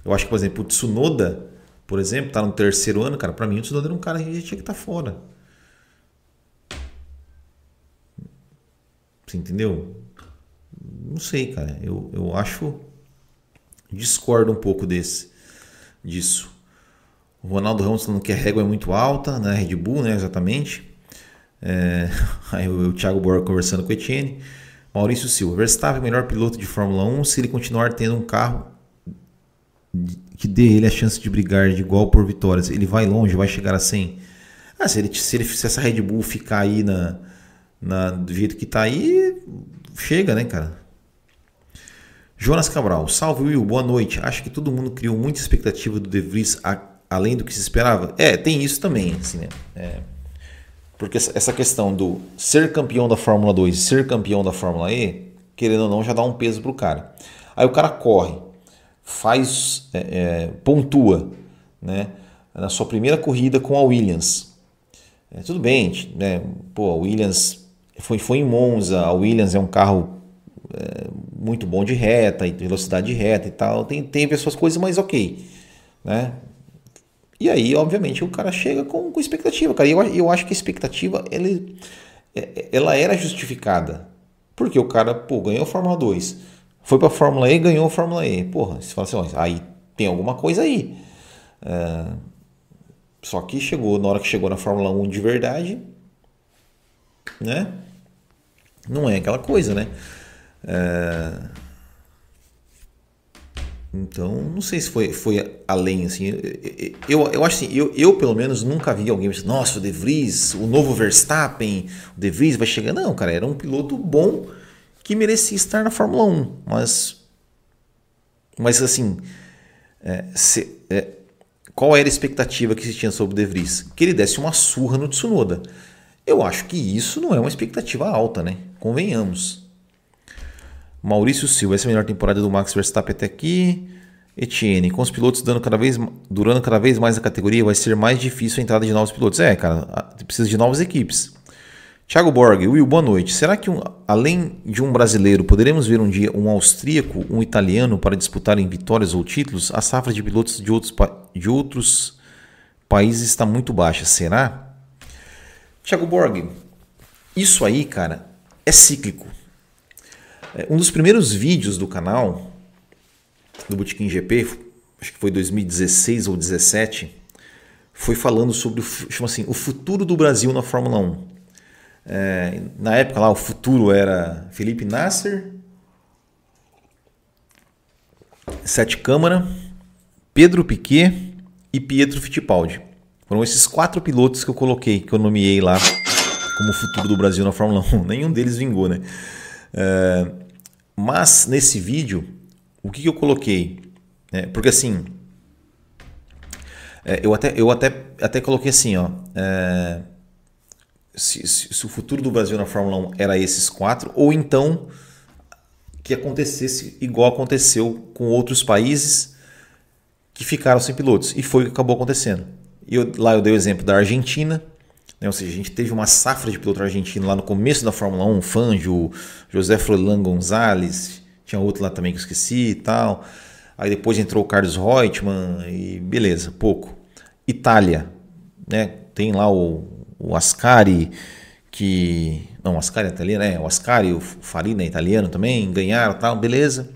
Speaker 1: Eu acho que, por exemplo, o Tsunoda, por exemplo, tá no terceiro ano, cara. Para mim, o Tsunoda era um cara que já tinha que estar tá fora. Você entendeu? Não sei, cara. Eu, eu acho discordo um pouco desse, disso. O Ronaldo Ramos falando que a régua é muito alta na né? Red Bull, né? Exatamente. É, aí o, o Thiago Borga conversando com o Etienne. Maurício Silva. Verstappen, melhor piloto de Fórmula 1, se ele continuar tendo um carro que dê ele a chance de brigar de igual por vitórias. Ele vai longe, vai chegar a 100. Ah, se, ele, se, ele, se essa Red Bull ficar aí na, na, do jeito que está aí, chega, né, cara? Jonas Cabral, salve Will, boa noite. Acho que todo mundo criou muita expectativa do De Vries além do que se esperava? É, tem isso também, assim, né? É, porque essa questão do ser campeão da Fórmula 2 e ser campeão da Fórmula E, querendo ou não, já dá um peso pro cara. Aí o cara corre, faz, é, é, pontua, né? Na sua primeira corrida com a Williams. É, tudo bem, né? Pô, a Williams foi, foi em Monza, a Williams é um carro é, muito bom de reta, e velocidade de reta e tal. Tem, tem as suas coisas, mas ok. Né? E aí, obviamente, o cara chega com, com expectativa, cara. Eu, eu acho que a expectativa ele, é, ela era justificada. Porque o cara, pô, ganhou a Fórmula 2, foi para a Fórmula E ganhou a Fórmula E. Porra, você fala assim, ó, aí tem alguma coisa aí. É, só que chegou, na hora que chegou na Fórmula 1 de verdade, né? Não é aquela coisa, né? É... Então, não sei se foi, foi além, assim. Eu, eu acho assim, eu, eu pelo menos nunca vi alguém dizer, nossa, o De Vries, o novo Verstappen, o De Vries vai chegar. Não, cara, era um piloto bom que merecia estar na Fórmula 1. Mas, mas assim, é, se, é, qual era a expectativa que se tinha sobre o De Vries? Que ele desse uma surra no Tsunoda. Eu acho que isso não é uma expectativa alta, né? Convenhamos. Maurício Silva, essa é a melhor temporada do Max Verstappen até aqui. Etienne, com os pilotos dando cada vez, durando cada vez mais a categoria, vai ser mais difícil a entrada de novos pilotos. É, cara, precisa de novas equipes. Thiago Borg, Will, boa noite. Será que um, além de um brasileiro, poderemos ver um dia um austríaco, um italiano para disputarem vitórias ou títulos? A safra de pilotos de outros, de outros países está muito baixa. Será? Thiago Borg, isso aí, cara, é cíclico. É, um dos primeiros vídeos do canal, do Botequim GP, acho que foi 2016 ou 2017, foi falando sobre chama assim, o futuro do Brasil na Fórmula 1. É, na época lá, o futuro era Felipe Nasser, Sete Câmara, Pedro Piquet e Pietro Fittipaldi. Foram esses quatro pilotos que eu coloquei, que eu nomeei lá como futuro do Brasil na Fórmula 1. Nenhum deles vingou, né? É, mas nesse vídeo, o que, que eu coloquei? É, porque assim, é, eu, até, eu até, até coloquei assim, ó. É, se, se, se, o futuro do Brasil na Fórmula 1 era esses quatro, ou então que acontecesse igual aconteceu com outros países que ficaram sem pilotos. E foi o que acabou acontecendo. E eu, lá eu dei o exemplo da Argentina, né? Ou seja, a gente teve uma safra de piloto argentino lá no começo da Fórmula 1, Fangio, José Froilan Gonzalez, tinha outro lá também que eu esqueci e tal. Aí depois entrou o Carlos Reutemann e beleza, pouco. Itália, né? Tem lá o, o Ascari, que. Não, o Ascari é italiano, né? O Ascari, o Farina é italiano também, ganharam tal, beleza.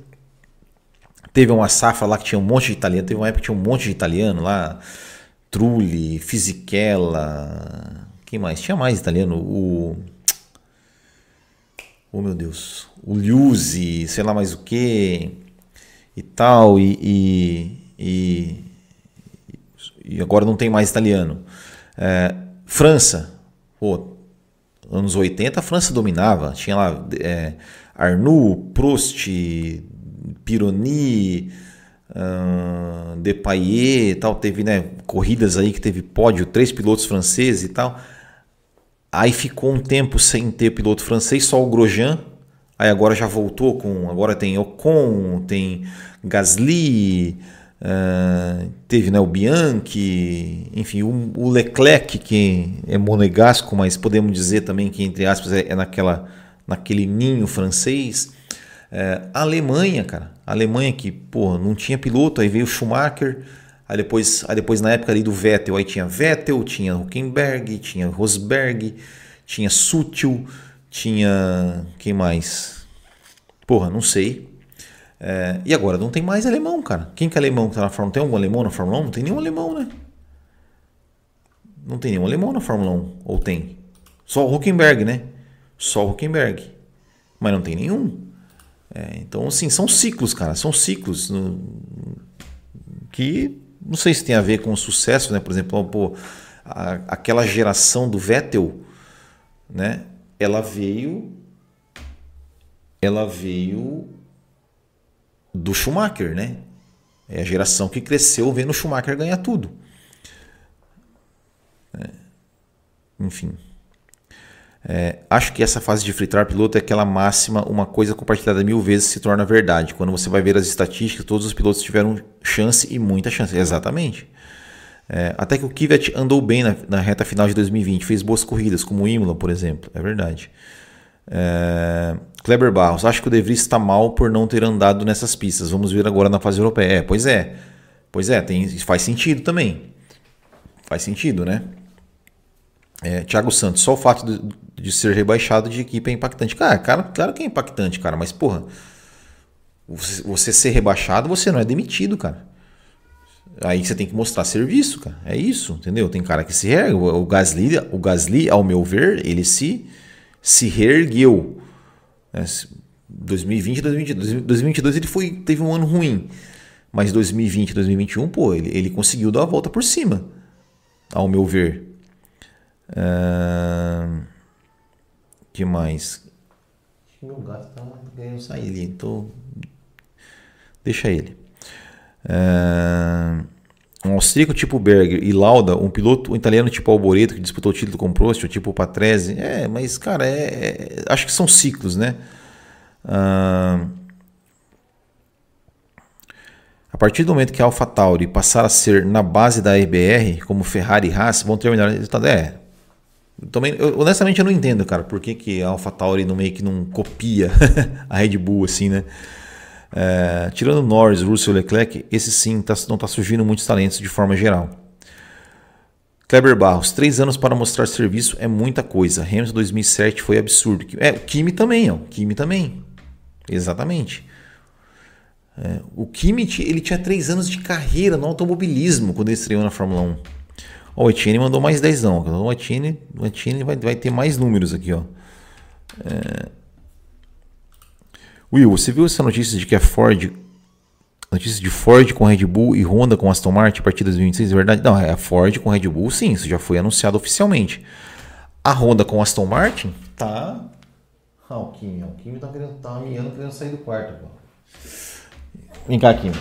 Speaker 1: Teve uma safra lá que tinha um monte de italiano, teve uma época que tinha um monte de italiano lá. Trulli, Fisichella, quem mais? Tinha mais italiano. O. Oh meu Deus. O Liuzzi, sei lá mais o que. E tal. E, e, e, e, agora não tem mais italiano. É, França. Pô, anos 80 a França dominava. Tinha lá é, Arnoux, Prost, Pironi. Uh, Depailler tal, teve né, corridas aí que teve pódio, três pilotos franceses e tal. Aí ficou um tempo sem ter piloto francês, só o Grosjean. Aí agora já voltou com. Agora tem Ocon, tem Gasly, uh, teve né, o Bianchi, enfim, o, o, Leclerc, que é monegasco, mas podemos dizer também que, entre aspas, é, é naquela, naquele ninho francês. Uh, a Alemanha, cara. A Alemanha que, pô, não tinha piloto, aí veio o Schumacher. Aí depois, aí depois na época ali do Vettel, aí tinha Vettel, tinha Huckenberg, tinha Rosberg, tinha Sutil, tinha. Quem mais? Porra, não sei. É, e agora não tem mais alemão, cara. Quem que é alemão que tá na Fórmula 1? Tem algum alemão na Fórmula 1? Não tem nenhum alemão, né? Não tem nenhum alemão na Fórmula 1. Ou tem? Só o Huckenberg, né? Só o Huckenberg. Mas não tem nenhum. É, então, assim, são ciclos, cara. São ciclos no, que não sei se tem a ver com o sucesso, né? Por exemplo, pô, a, aquela geração do Vettel, né? Ela veio, ela veio do Schumacher, né? É a geração que cresceu vendo o Schumacher ganhar tudo. É, enfim. É, acho que essa fase de fritar piloto é aquela máxima, uma coisa compartilhada mil vezes se torna verdade. Quando você vai ver as estatísticas, todos os pilotos tiveram chance e muita chance. Exatamente. É, até que o Kvyat andou bem na, na, reta final de 2020, fez boas corridas, como o Imola, por exemplo. É verdade. É, Kleber Barros, acho que o De Vries está mal por não ter andado nessas pistas. Vamos ver agora na fase europeia. É, pois é. Pois é, tem, faz sentido também. Faz sentido, né? É, Thiago Santos, só o fato de, de, ser rebaixado de equipe é impactante. Cara, cara, claro que é impactante, cara, mas porra, você, ser rebaixado, você não é demitido, cara. Aí você tem que mostrar serviço, cara. É isso, entendeu? Tem cara que se reergue. O Gasly, o Gasly, ao meu ver, ele se, se reergueu. 2020, 2022, 2022 ele foi, teve um ano ruim. Mas 2020, 2021, pô, ele, ele conseguiu dar a volta por cima, ao meu ver. Uh, que mais? Meu gato tá ali, então deixa ele. Uh, um austríaco tipo Berger e Lauda, um piloto um italiano tipo Alboreto que disputou o título com Prost, ou tipo Patrese. É, mas cara, é, é, acho que são ciclos, né? Uh, a partir do momento que a AlphaTauri passar a ser na base da RBR, como Ferrari e Haas, vão terminar. É, também, eu, honestamente, eu não entendo, cara, por que, que a AlphaTauri no meio que não copia a Red Bull, assim, né? É, tirando Norris, Russell Leclerc, esse sim tá, não está surgindo muitos talentos de forma geral. Kleber Barros, três anos para mostrar serviço é muita coisa. Hamilton 2007 foi absurdo. É, o Kimi também, ó. Kimi também. Exatamente. É, o Kimi ele tinha três anos de carreira no automobilismo quando ele estreou na Fórmula 1. O Etienne mandou mais 10 não. O Etienne, o Etienne vai, vai ter mais números aqui, ó. É... Will, você viu essa notícia de que a Ford notícia de Ford com Red Bull e Honda com Aston Martin a partir de 2026, é verdade? Não, é a Ford com Red Bull, sim, isso já foi anunciado oficialmente. A Honda com Aston Martin tá. Ah, o Kimi, o tá, querendo, tá miando querendo sair do quarto. Pô. Vem cá, Kimi.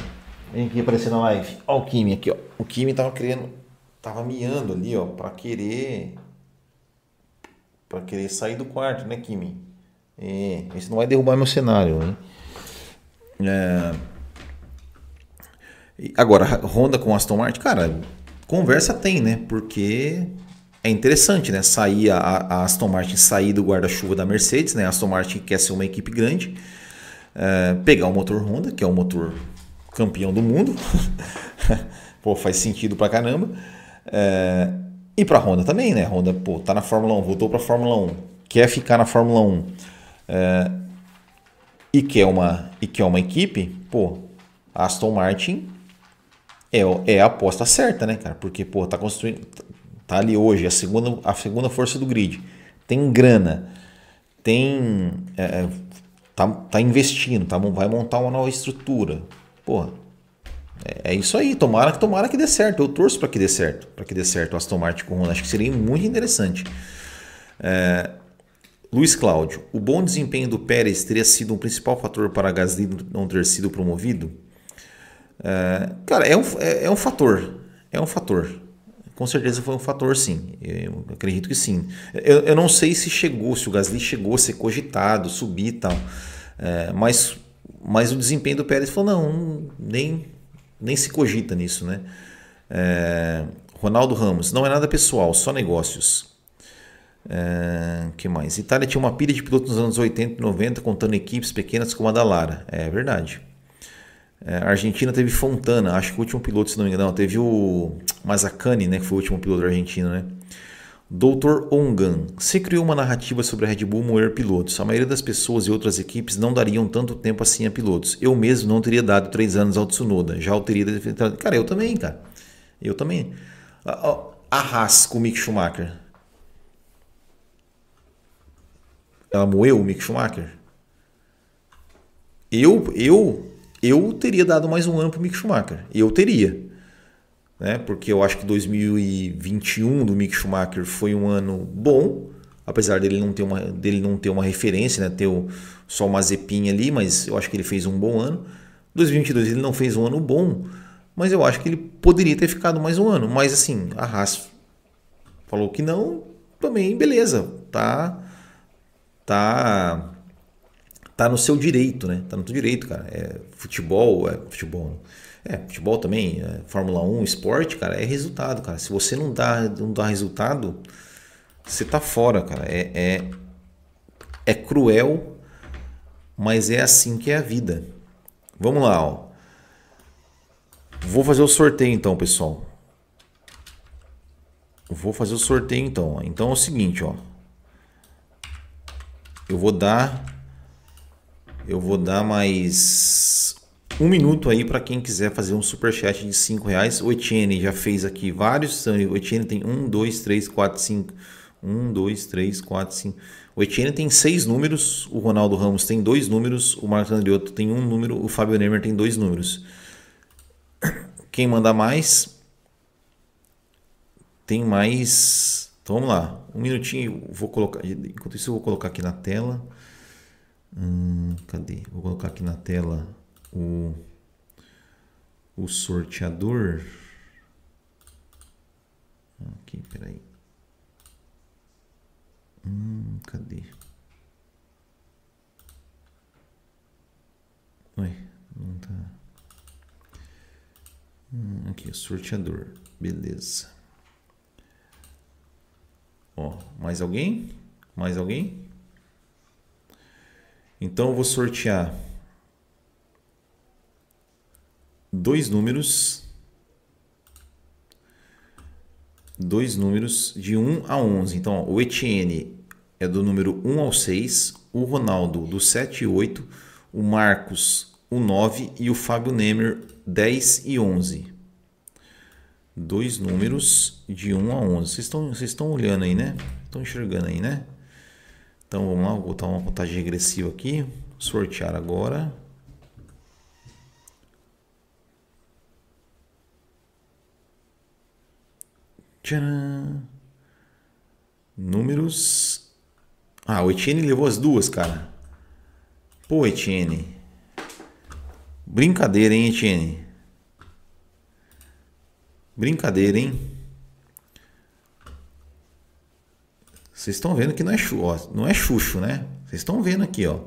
Speaker 1: Vem aqui aparecer na live. Ó, o Kimi aqui, ó. O Kimi tava querendo tava miando ali, ó, para querer para querer sair do quarto, né, Kimi? É, isso não vai derrubar meu cenário, né? É... Agora, Honda com Aston Martin, cara, conversa tem, né? Porque é interessante, né? Sair a, a Aston Martin sair do guarda-chuva da Mercedes, né? A Aston Martin quer ser uma equipe grande, é, pegar o motor Honda, que é o motor campeão do mundo, pô, faz sentido pra caramba. É, e para a Honda também, né? Honda pô, tá na Fórmula 1, voltou para a Fórmula 1, quer ficar na Fórmula 1 é, e, quer uma, e quer uma equipe, pô, Aston Martin é, é a aposta certa, né, cara? Porque, pô, tá construindo. Tá ali hoje, a segunda, a segunda força do grid. Tem grana, tem. É, é tá, tá investindo, tá, vai montar uma nova estrutura. Porra, é, é isso aí, tomara que tomara que dê certo. Eu torço para que dê certo, para que dê certo o Aston Martin com Honda. Acho que seria muito interessante. É, Luiz Cláudio, o bom desempenho do Pérez teria sido um principal fator para Gasly não ter sido promovido? É, cara, é um, é, é, um fator. É um fator. Com certeza foi um fator, sim. Eu acredito que sim. Eu, eu não sei se chegou, se o Gasly chegou a ser cogitado, subir e tal. É, mas, mas o desempenho do Pérez falou: não, nem, nem se cogita nisso, né? É, Ronaldo Ramos, não é nada pessoal, só negócios. É, que mais? Itália tinha uma pilha de pilotos nos anos 80 e 90, contando equipes pequenas como a da Lara. É verdade. É, Argentina teve Fontana, acho que o último piloto, se não me engano, não, teve o Mazzacani, né, que foi o último piloto argentino, né? Dr. Ongan, se criou uma narrativa sobre a Red Bull moer pilotos. A maioria das pessoas e outras equipes não dariam tanto tempo assim a pilotos. Eu mesmo não teria dado três anos ao Tsunoda. Já o teria defendido. Cara, eu também, cara. Eu também. A, Haas com o Mick Schumacher. Ela moeu o Mick Schumacher? Eu, eu, eu teria dado mais um ano para o Mick Schumacher. Eu teria né? porque eu acho que 2021 do Mick Schumacher foi um ano bom, apesar dele não ter uma, dele não ter uma referência, né? ter o, só uma zepinha ali, mas eu acho que ele fez um bom ano. 2022 ele não fez um ano bom, mas eu acho que ele poderia ter ficado mais um ano. Mas assim, a Haas falou que não, também beleza, tá tá tá no seu direito, né? Tá no seu direito, cara. É futebol, é futebol. É, futebol também, é, Fórmula 1, esporte, cara, é resultado, cara. Se você não dá, não dá resultado, você tá fora, cara. É, é, é cruel, mas é assim que é a vida. Vamos lá, ó. Vou fazer o sorteio então, pessoal. Vou fazer o sorteio então. Então é o seguinte, ó. Eu vou dar eu vou dar mais um minuto aí para quem quiser fazer um super chat de cinco reais. O Etienne já fez aqui vários. O Etienne tem um, dois, três, quatro, cinco. Um, dois, três, quatro, cinco. O Etienne tem seis números. O Ronaldo Ramos tem dois números. O Marcos Andriotto tem um número. O Fábio Nemer tem dois números. Quem manda mais tem mais. Então vamos lá. Um minutinho. Vou colocar. Enquanto isso, eu vou colocar aqui na tela. Hum, cadê? Vou colocar aqui na tela o, o sorteador. Aqui, peraí. Hum, cadê? Ué, não tá. Hum, aqui, sorteador. Beleza. Ó, mais alguém? Mais alguém? Então eu vou sortear dois números, dois números de 1 a 11. Então, ó, o Etienne é do número 1 ao 6, o Ronaldo do 7 e 8, o Marcos o 9 e o Fábio Nemer 10 e 11. Dois números de 1 a 11. Vocês estão, vocês estão olhando aí, né? Estão enxergando aí, né? Então vamos lá, vou botar uma contagem regressiva aqui. Sortear agora. Tcharam. Números. Ah, o Etienne levou as duas, cara. Pô, Etienne. Brincadeira, hein, Etienne? Brincadeira, hein? Vocês estão vendo que não é, chu, ó, não é chucho, né? Vocês estão vendo aqui, ó.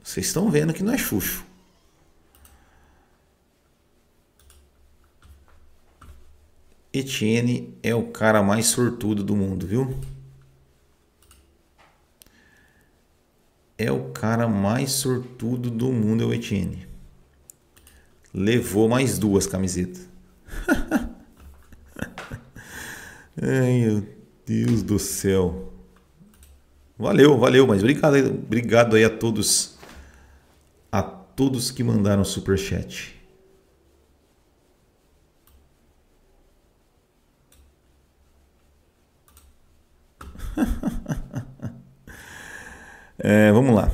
Speaker 1: Vocês estão vendo que não é chucho. Etienne é o cara mais sortudo do mundo, viu? É o cara mais sortudo do mundo, é o Etienne. Levou mais duas camisetas. Ai, meu Deus do céu. Valeu, valeu, mas obrigado, obrigado aí a todos a todos que mandaram super chat. é, vamos lá.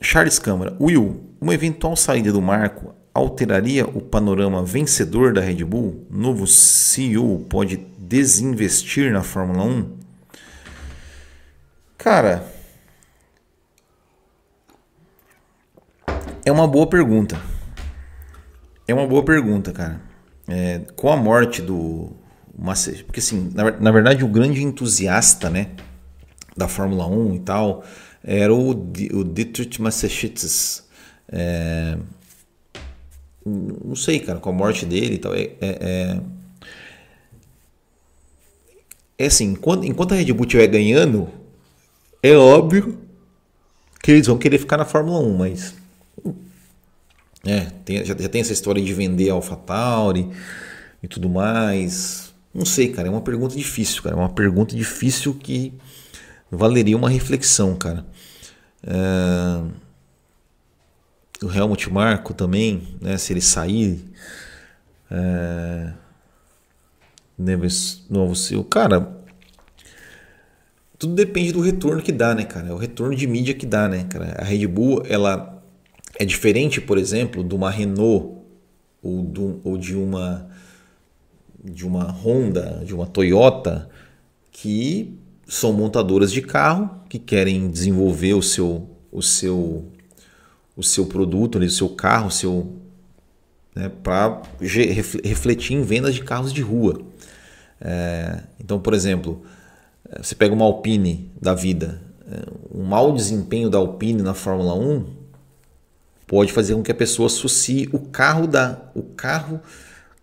Speaker 1: Charles Câmara. Will, uma eventual saída do Marco alteraria o panorama vencedor da Red Bull? Novo CEO pode desinvestir na Fórmula 1? Cara, é uma boa pergunta. É uma boa pergunta, cara. É, com a morte do porque assim, na, na, verdade o grande entusiasta, né, da Fórmula 1 e tal, era o, o Dietrich Massachusetts. É, não sei, cara, com a morte dele e tal, é, é, é é assim, enquanto, enquanto a Red Bull estiver ganhando, é óbvio que eles vão querer ficar na Fórmula 1, mas. É, tem, já, já, tem essa história de vender a AlphaTauri e tudo mais. Não sei, cara, é uma pergunta difícil, cara. É uma pergunta difícil que valeria uma reflexão, cara. É... O Helmut Marko também, né, se ele sair. É novo seu. Cara, tudo depende do retorno que dá, né, cara? É o retorno de mídia que dá, né, cara? A Red Bull, ela é diferente, por exemplo, de uma Renault ou, ou de uma de uma Honda, de uma Toyota, que são montadoras de carro que querem desenvolver o seu o seu o seu produto, o seu carro, o seu né, para refletir em vendas de carros de rua. É, então, por exemplo, você pega uma Alpine da vida, um mau desempenho da Alpine na Fórmula 1 pode fazer com que a pessoa associe o carro da o carro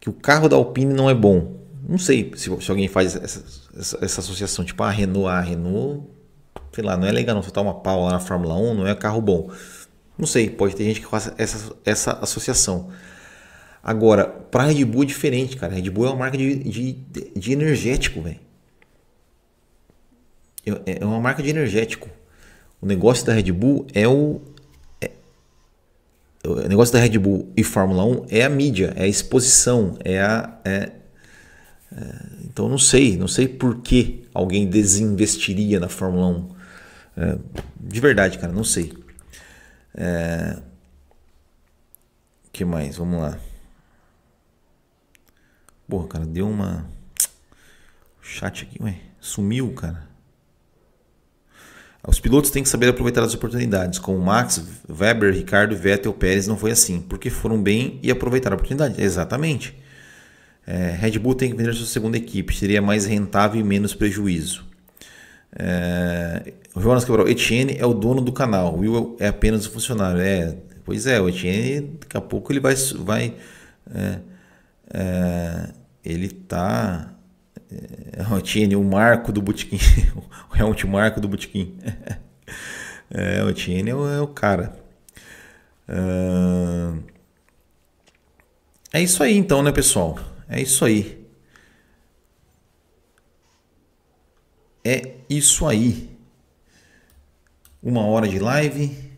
Speaker 1: que o carro da Alpine não é bom. Não sei se, se alguém faz essa, essa, essa, associação, tipo a Renault, a Renault, sei lá, não é legal não, tá uma pau lá na Fórmula 1, não é carro bom. Não sei, pode ter gente que faça essa, essa associação. Agora, para Red Bull é diferente, cara. Red Bull é uma marca de, de, de energético, velho. É, é uma marca de energético. O negócio da Red Bull é o. O negócio da Red Bull e Fórmula 1 é a mídia, é a exposição, é a. É, é, então não sei, não sei por que alguém desinvestiria na Fórmula 1. É, de verdade, cara, não sei. É, que mais? Vamos lá. Porra, cara, deu uma. Chat aqui, ué. Sumiu, cara. Os pilotos têm que saber aproveitar as oportunidades. Com Max, Weber, Ricardo, Vettel, Pérez não foi assim, porque foram bem e aproveitaram a oportunidade. Exatamente. É, Red Bull tem que vender sua segunda equipe, seria mais rentável e menos prejuízo. É, o Jonas Cabral, Etienne é o dono do canal, Will é apenas o funcionário. É, pois é, o Etienne daqui a pouco ele vai. vai é, é, ele tá é, o Tiene, o Marco do Botequim. o Helmut Marco do Botequim. é, o Tiene é, é o, cara. Uh... É isso aí então, né, pessoal? É isso aí. É isso aí. Uma hora de live.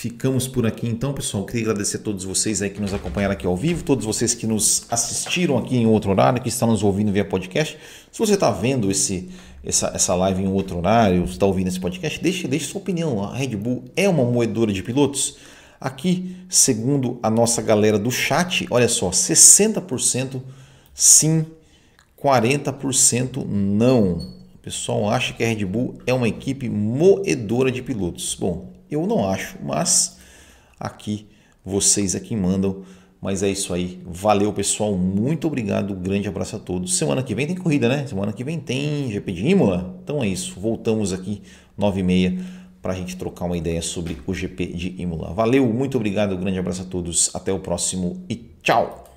Speaker 1: Ficamos por aqui então, pessoal. Queria agradecer a todos vocês aí que nos acompanharam aqui ao vivo, todos vocês que nos assistiram aqui em outro horário, que estão nos ouvindo via podcast. Se você está vendo esse, essa, essa live em outro horário, está ouvindo esse podcast, deixe, deixe sua opinião. A Red Bull é uma moedora de pilotos? Aqui, segundo a nossa galera do chat, olha só, 60% sim, 40% não. O pessoal acha que a Red Bull é uma equipe moedora de pilotos. Bom, eu não acho, mas aqui vocês é mandam. Mas é isso aí. Valeu, pessoal. Muito obrigado. grande abraço a todos. Semana que vem tem corrida, né? Semana que vem tem GP de Imola. Então é isso. Voltamos aqui 9h30 para a gente trocar uma ideia sobre o GP de Imola. Valeu, muito obrigado. grande abraço a todos. Até o próximo e tchau!